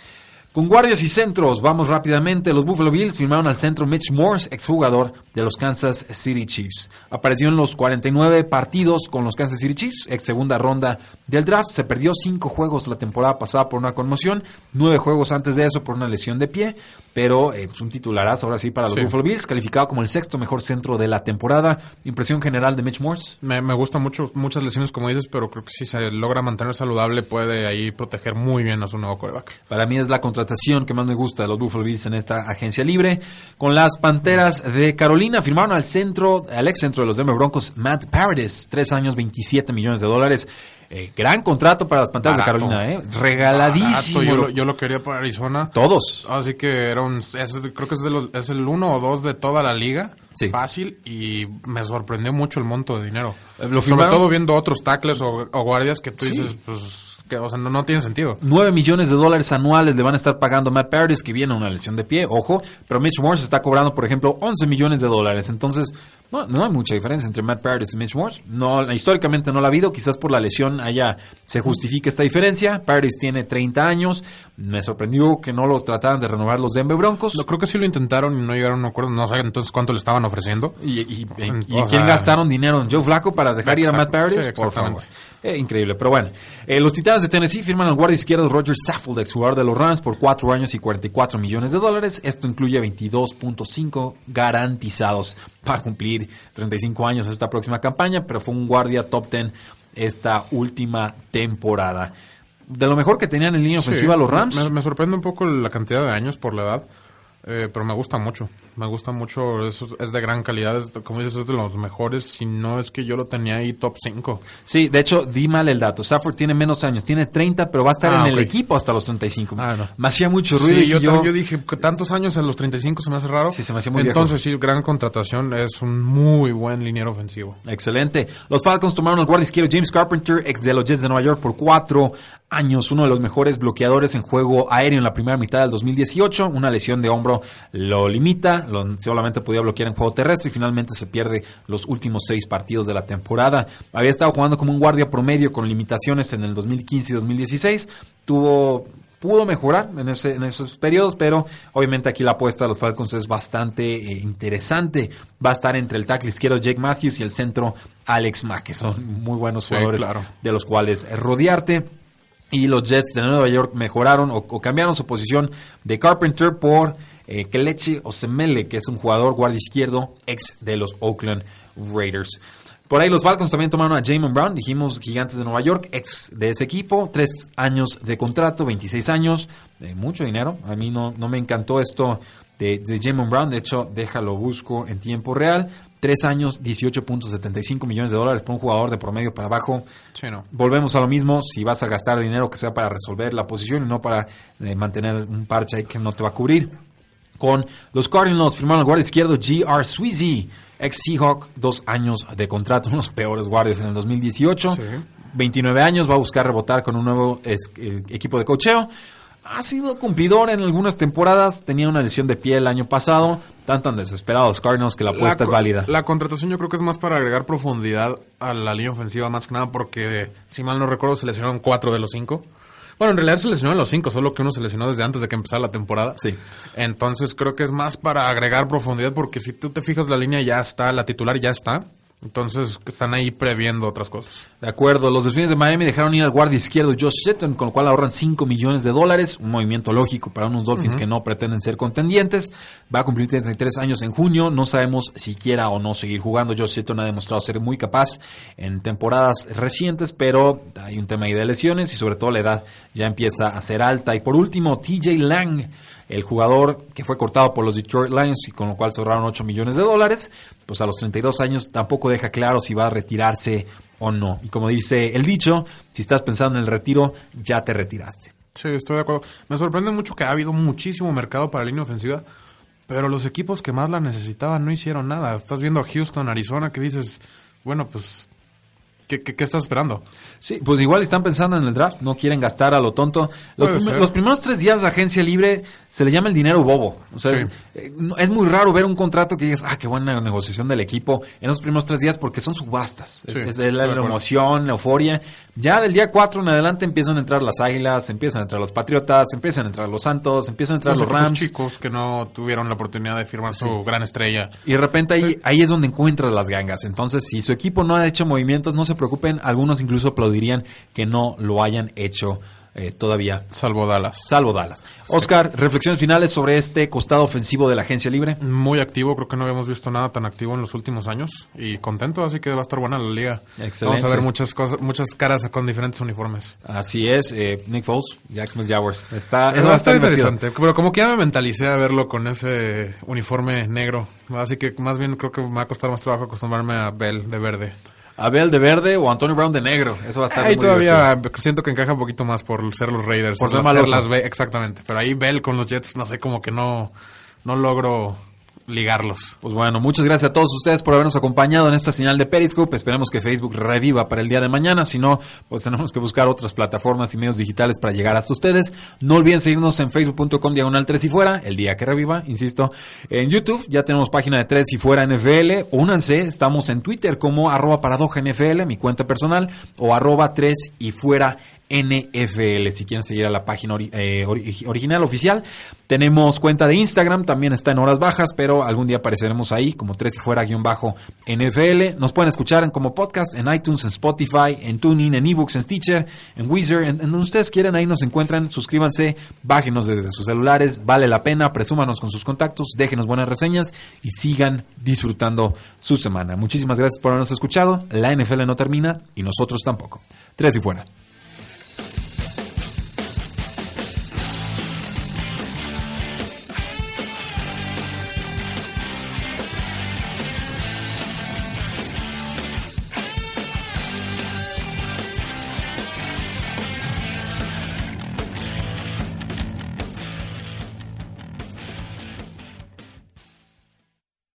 Con guardias y centros, vamos rápidamente. Los Buffalo Bills firmaron al centro Mitch Morse, exjugador de los Kansas City Chiefs. Apareció en los 49 partidos con los Kansas City Chiefs, ex segunda ronda del draft. Se perdió cinco juegos la temporada pasada por una conmoción, nueve juegos antes de eso por una lesión de pie, pero eh, pues un titularazo ahora sí para los Sí. Buffalo Bills, calificado como el sexto mejor centro de la temporada. Impresión general de Mitch Morse. Me, me gustan mucho, muchas lesiones, como dices, pero creo que si se logra mantener saludable, puede ahí proteger muy bien a su nuevo coreback. Para mí es la contratación que más me gusta de los Buffalo Bills en esta agencia libre. Con las Panteras de Carolina firmaron al centro, al ex centro de los Denver Broncos, Matt Paradis, tres años, 27 millones de dólares. Eh, gran contrato para las Panteras de Carolina, ¿eh? Regaladísimo. Yo, lo, yo lo quería para Arizona. Todos. Así que era un, es- creo que es, de los- es el uno o dos de toda la liga. Sí. Fácil. Y me sorprendió mucho el monto de dinero. Eh, lo Sobre todo viendo otros tackles o, o guardias que tú Sí. dices, pues, que, o sea, no, no tiene sentido. 9 millones de dólares anuales le van a estar pagando a Matt Paradis, que viene a una lesión de pie, ojo, pero Mitch Morse está cobrando, por ejemplo, 11 millones de dólares. Entonces, no, no hay mucha diferencia entre Matt Paradis y Mitch Morse. No, históricamente no la ha habido, quizás por la lesión allá se justifique esta diferencia. Paradis tiene 30 años, me sorprendió que no lo trataran de renovar los Denver Broncos. No, creo que sí lo intentaron y no llegaron a un acuerdo. No sé entonces cuánto le estaban ofreciendo. ¿Y, y, y- O y quién sea, gastaron dinero en Joe Flaco para dejar ir a Matt Paradis? sí, por favor. Eh, increíble, pero bueno. Eh, los Titanes de Tennessee firman al guardia izquierdo Roger Saffold, exjugador de los Rams, por 4 años y 44 millones de dólares. Esto incluye 22.5 garantizados para cumplir 35 años esta próxima campaña, pero fue un guardia top 10 esta última temporada. De lo mejor que tenían en línea ofensiva los Rams. Me, me sorprende un poco la cantidad de años por la edad. Eh, pero me gusta mucho, me gusta mucho, es, es de gran calidad, es, como dices, es de los mejores, si no es que yo lo tenía ahí top 5. Sí, de hecho, di mal el dato, Safford tiene menos años, tiene 30, pero va a estar Ah, en el equipo hasta los 35. Ah, no. Me hacía mucho ruido Sí, y yo, yo, yo dije, tantos años en los 35 se me hace raro. Sí, se me hacía muy Entonces sí, gran contratación, es un muy buen liniero ofensivo. Excelente. Los Falcons tomaron al guardia izquierdo James Carpenter, ex de los Jets de Nueva York, por cuatro años, uno de los mejores bloqueadores en juego aéreo en la primera mitad del 2018. Una lesión de hombro lo limita, lo- solamente podía bloquear en juego terrestre y finalmente se pierde los últimos seis partidos de la temporada. Había estado jugando como un guardia promedio con limitaciones en el 2015 y 2016. Tuvo pudo mejorar en, ese- en esos periodos, pero obviamente aquí la apuesta de los Falcons es bastante eh, interesante. Va a estar entre el tackle izquierdo Jake Matthews y el centro Alex Mack, que son muy buenos Sí, jugadores claro. de los cuales rodearte. Y los Jets de Nueva York mejoraron o, o cambiaron su posición de Carpenter por eh, Kelechi Osemele, que es un jugador guardia izquierdo ex de los Oakland Raiders. Por ahí los Falcons también tomaron a Jamon Brown, dijimos gigantes de Nueva York, ex de ese equipo, tres años de contrato, 26 años, eh, mucho dinero. A mí no, no me encantó esto de, de Jamon Brown, de hecho, déjalo busco en tiempo real. Tres años, 18.75 millones de dólares por un jugador de promedio para abajo. Sí, no. Volvemos a lo mismo, si vas a gastar dinero que sea para resolver la posición y no para eh, mantener un parche que no te va a cubrir. Con los Cardinals firmaron al guardia izquierdo G.R. Sweezy, ex Seahawk, dos años de contrato, uno de los peores guardias en el 2018. Sí. 29 años, va a buscar rebotar con un nuevo es- eh, equipo de cocheo. Ha sido cumplidor en algunas temporadas, tenía una lesión de pie el año pasado, tan tan desesperados Cardinals que la apuesta es válida. La contratación yo creo que es más para agregar profundidad a la línea ofensiva, más que nada porque, si mal no recuerdo, se lesionaron cuatro de los cinco. Bueno, en realidad se lesionaron los cinco, solo que uno se lesionó desde antes de que empezara la temporada. Sí. Entonces creo que es más para agregar profundidad porque si tú te fijas la línea ya está, la titular ya está. Entonces están ahí previendo otras cosas. De acuerdo, los Delfines de Miami dejaron ir al guardia izquierdo Josh Sutton, con lo cual ahorran 5 millones de dólares, un movimiento lógico para unos Dolphins que no pretenden ser contendientes. Va a cumplir 33 años en junio, no sabemos si quiera o no seguir jugando. Josh Sutton ha demostrado ser muy capaz en temporadas recientes, pero hay un tema ahí de lesiones y sobre todo la edad ya empieza a ser alta. Y por último, TJ Lang, el jugador que fue cortado por los Detroit Lions y con lo cual se ahorraron 8 millones de dólares, pues a los 32 años tampoco deja claro si va a retirarse o no. Y como dice el dicho, si estás pensando en el retiro, ya te retiraste. Sí, estoy de acuerdo. Me sorprende mucho que ha habido muchísimo mercado para línea ofensiva, pero los equipos que más la necesitaban no hicieron nada. Estás viendo a Houston, Arizona, que dices, bueno, pues, ¿qué, qué, qué estás esperando? Sí, pues igual están pensando en el draft, no quieren gastar a lo tonto. Los, Puede prim- ser. los primeros tres días de agencia libre se le llama el dinero bobo. O sea, Sí. es, eh, es muy raro ver un contrato que digas, ah, qué buena negociación del equipo en los primeros tres días porque son subastas. Es, Sí, la, emoción, la euforia. Ya del día cuatro en adelante empiezan a entrar las águilas, empiezan a entrar los patriotas, empiezan a entrar los santos, empiezan a entrar los, equipos Rams. chicos que no tuvieron la oportunidad de firmar su gran estrella. Y de repente ahí, ahí es donde encuentras las gangas. Entonces, si su equipo no ha hecho movimientos, no se preocupen. Algunos incluso aplaudirían que no lo hayan hecho eh, todavía, Salvo Dallas. salvo Dallas. Oscar, reflexiones finales sobre este costado ofensivo de la agencia libre. Muy activo, creo que no habíamos visto nada tan activo en los últimos años. Y contento, así que va a estar buena la liga. Excelente. Vamos a ver muchas cosas, muchas caras con diferentes uniformes. Así es, eh, Nick Foles, Jacksonville Jaguars. Está, Eso va a estar divertido. interesante. Pero como que ya me mentalicé a verlo con ese uniforme negro. Así que más bien creo que me va a costar más trabajo acostumbrarme a Bell de verde. Abel de verde o Antonio Brown de negro. Eso va a estar Ahí muy divertido. todavía siento que encaja un poquito más por ser los Raiders. Por ser sea, maloso. las exactamente. Pero ahí Bell con los Jets, no sé, como que no, no logro ligarlos. Pues bueno, muchas gracias a todos ustedes por habernos acompañado en esta señal de Periscope. Esperemos que Facebook reviva para el día de mañana. Si no, pues tenemos que buscar otras plataformas y medios digitales para llegar hasta ustedes. No olviden seguirnos en facebook.com diagonal 3 y fuera, el día que reviva, insisto. En YouTube ya tenemos página de 3 y fuera NFL. Únanse, estamos en Twitter como arroba paradoja NFL, mi cuenta personal, o arroba 3 y fuera NFL. Si quieren seguir a la página eh, original oficial, tenemos cuenta de Instagram, también está en horas bajas, pero algún día apareceremos ahí como tres y fuera guion bajo NFL. Nos pueden escuchar como podcast en iTunes, en Spotify, en Tuning, en eBooks, en Stitcher, en Weezer, en, donde ustedes quieran, ahí nos encuentran. Suscríbanse, bájenos desde sus celulares, vale la pena, presúmanos con sus contactos, déjenos buenas reseñas y sigan disfrutando su semana. Muchísimas gracias por habernos escuchado. La NFL no termina y nosotros tampoco. Tres y fuera.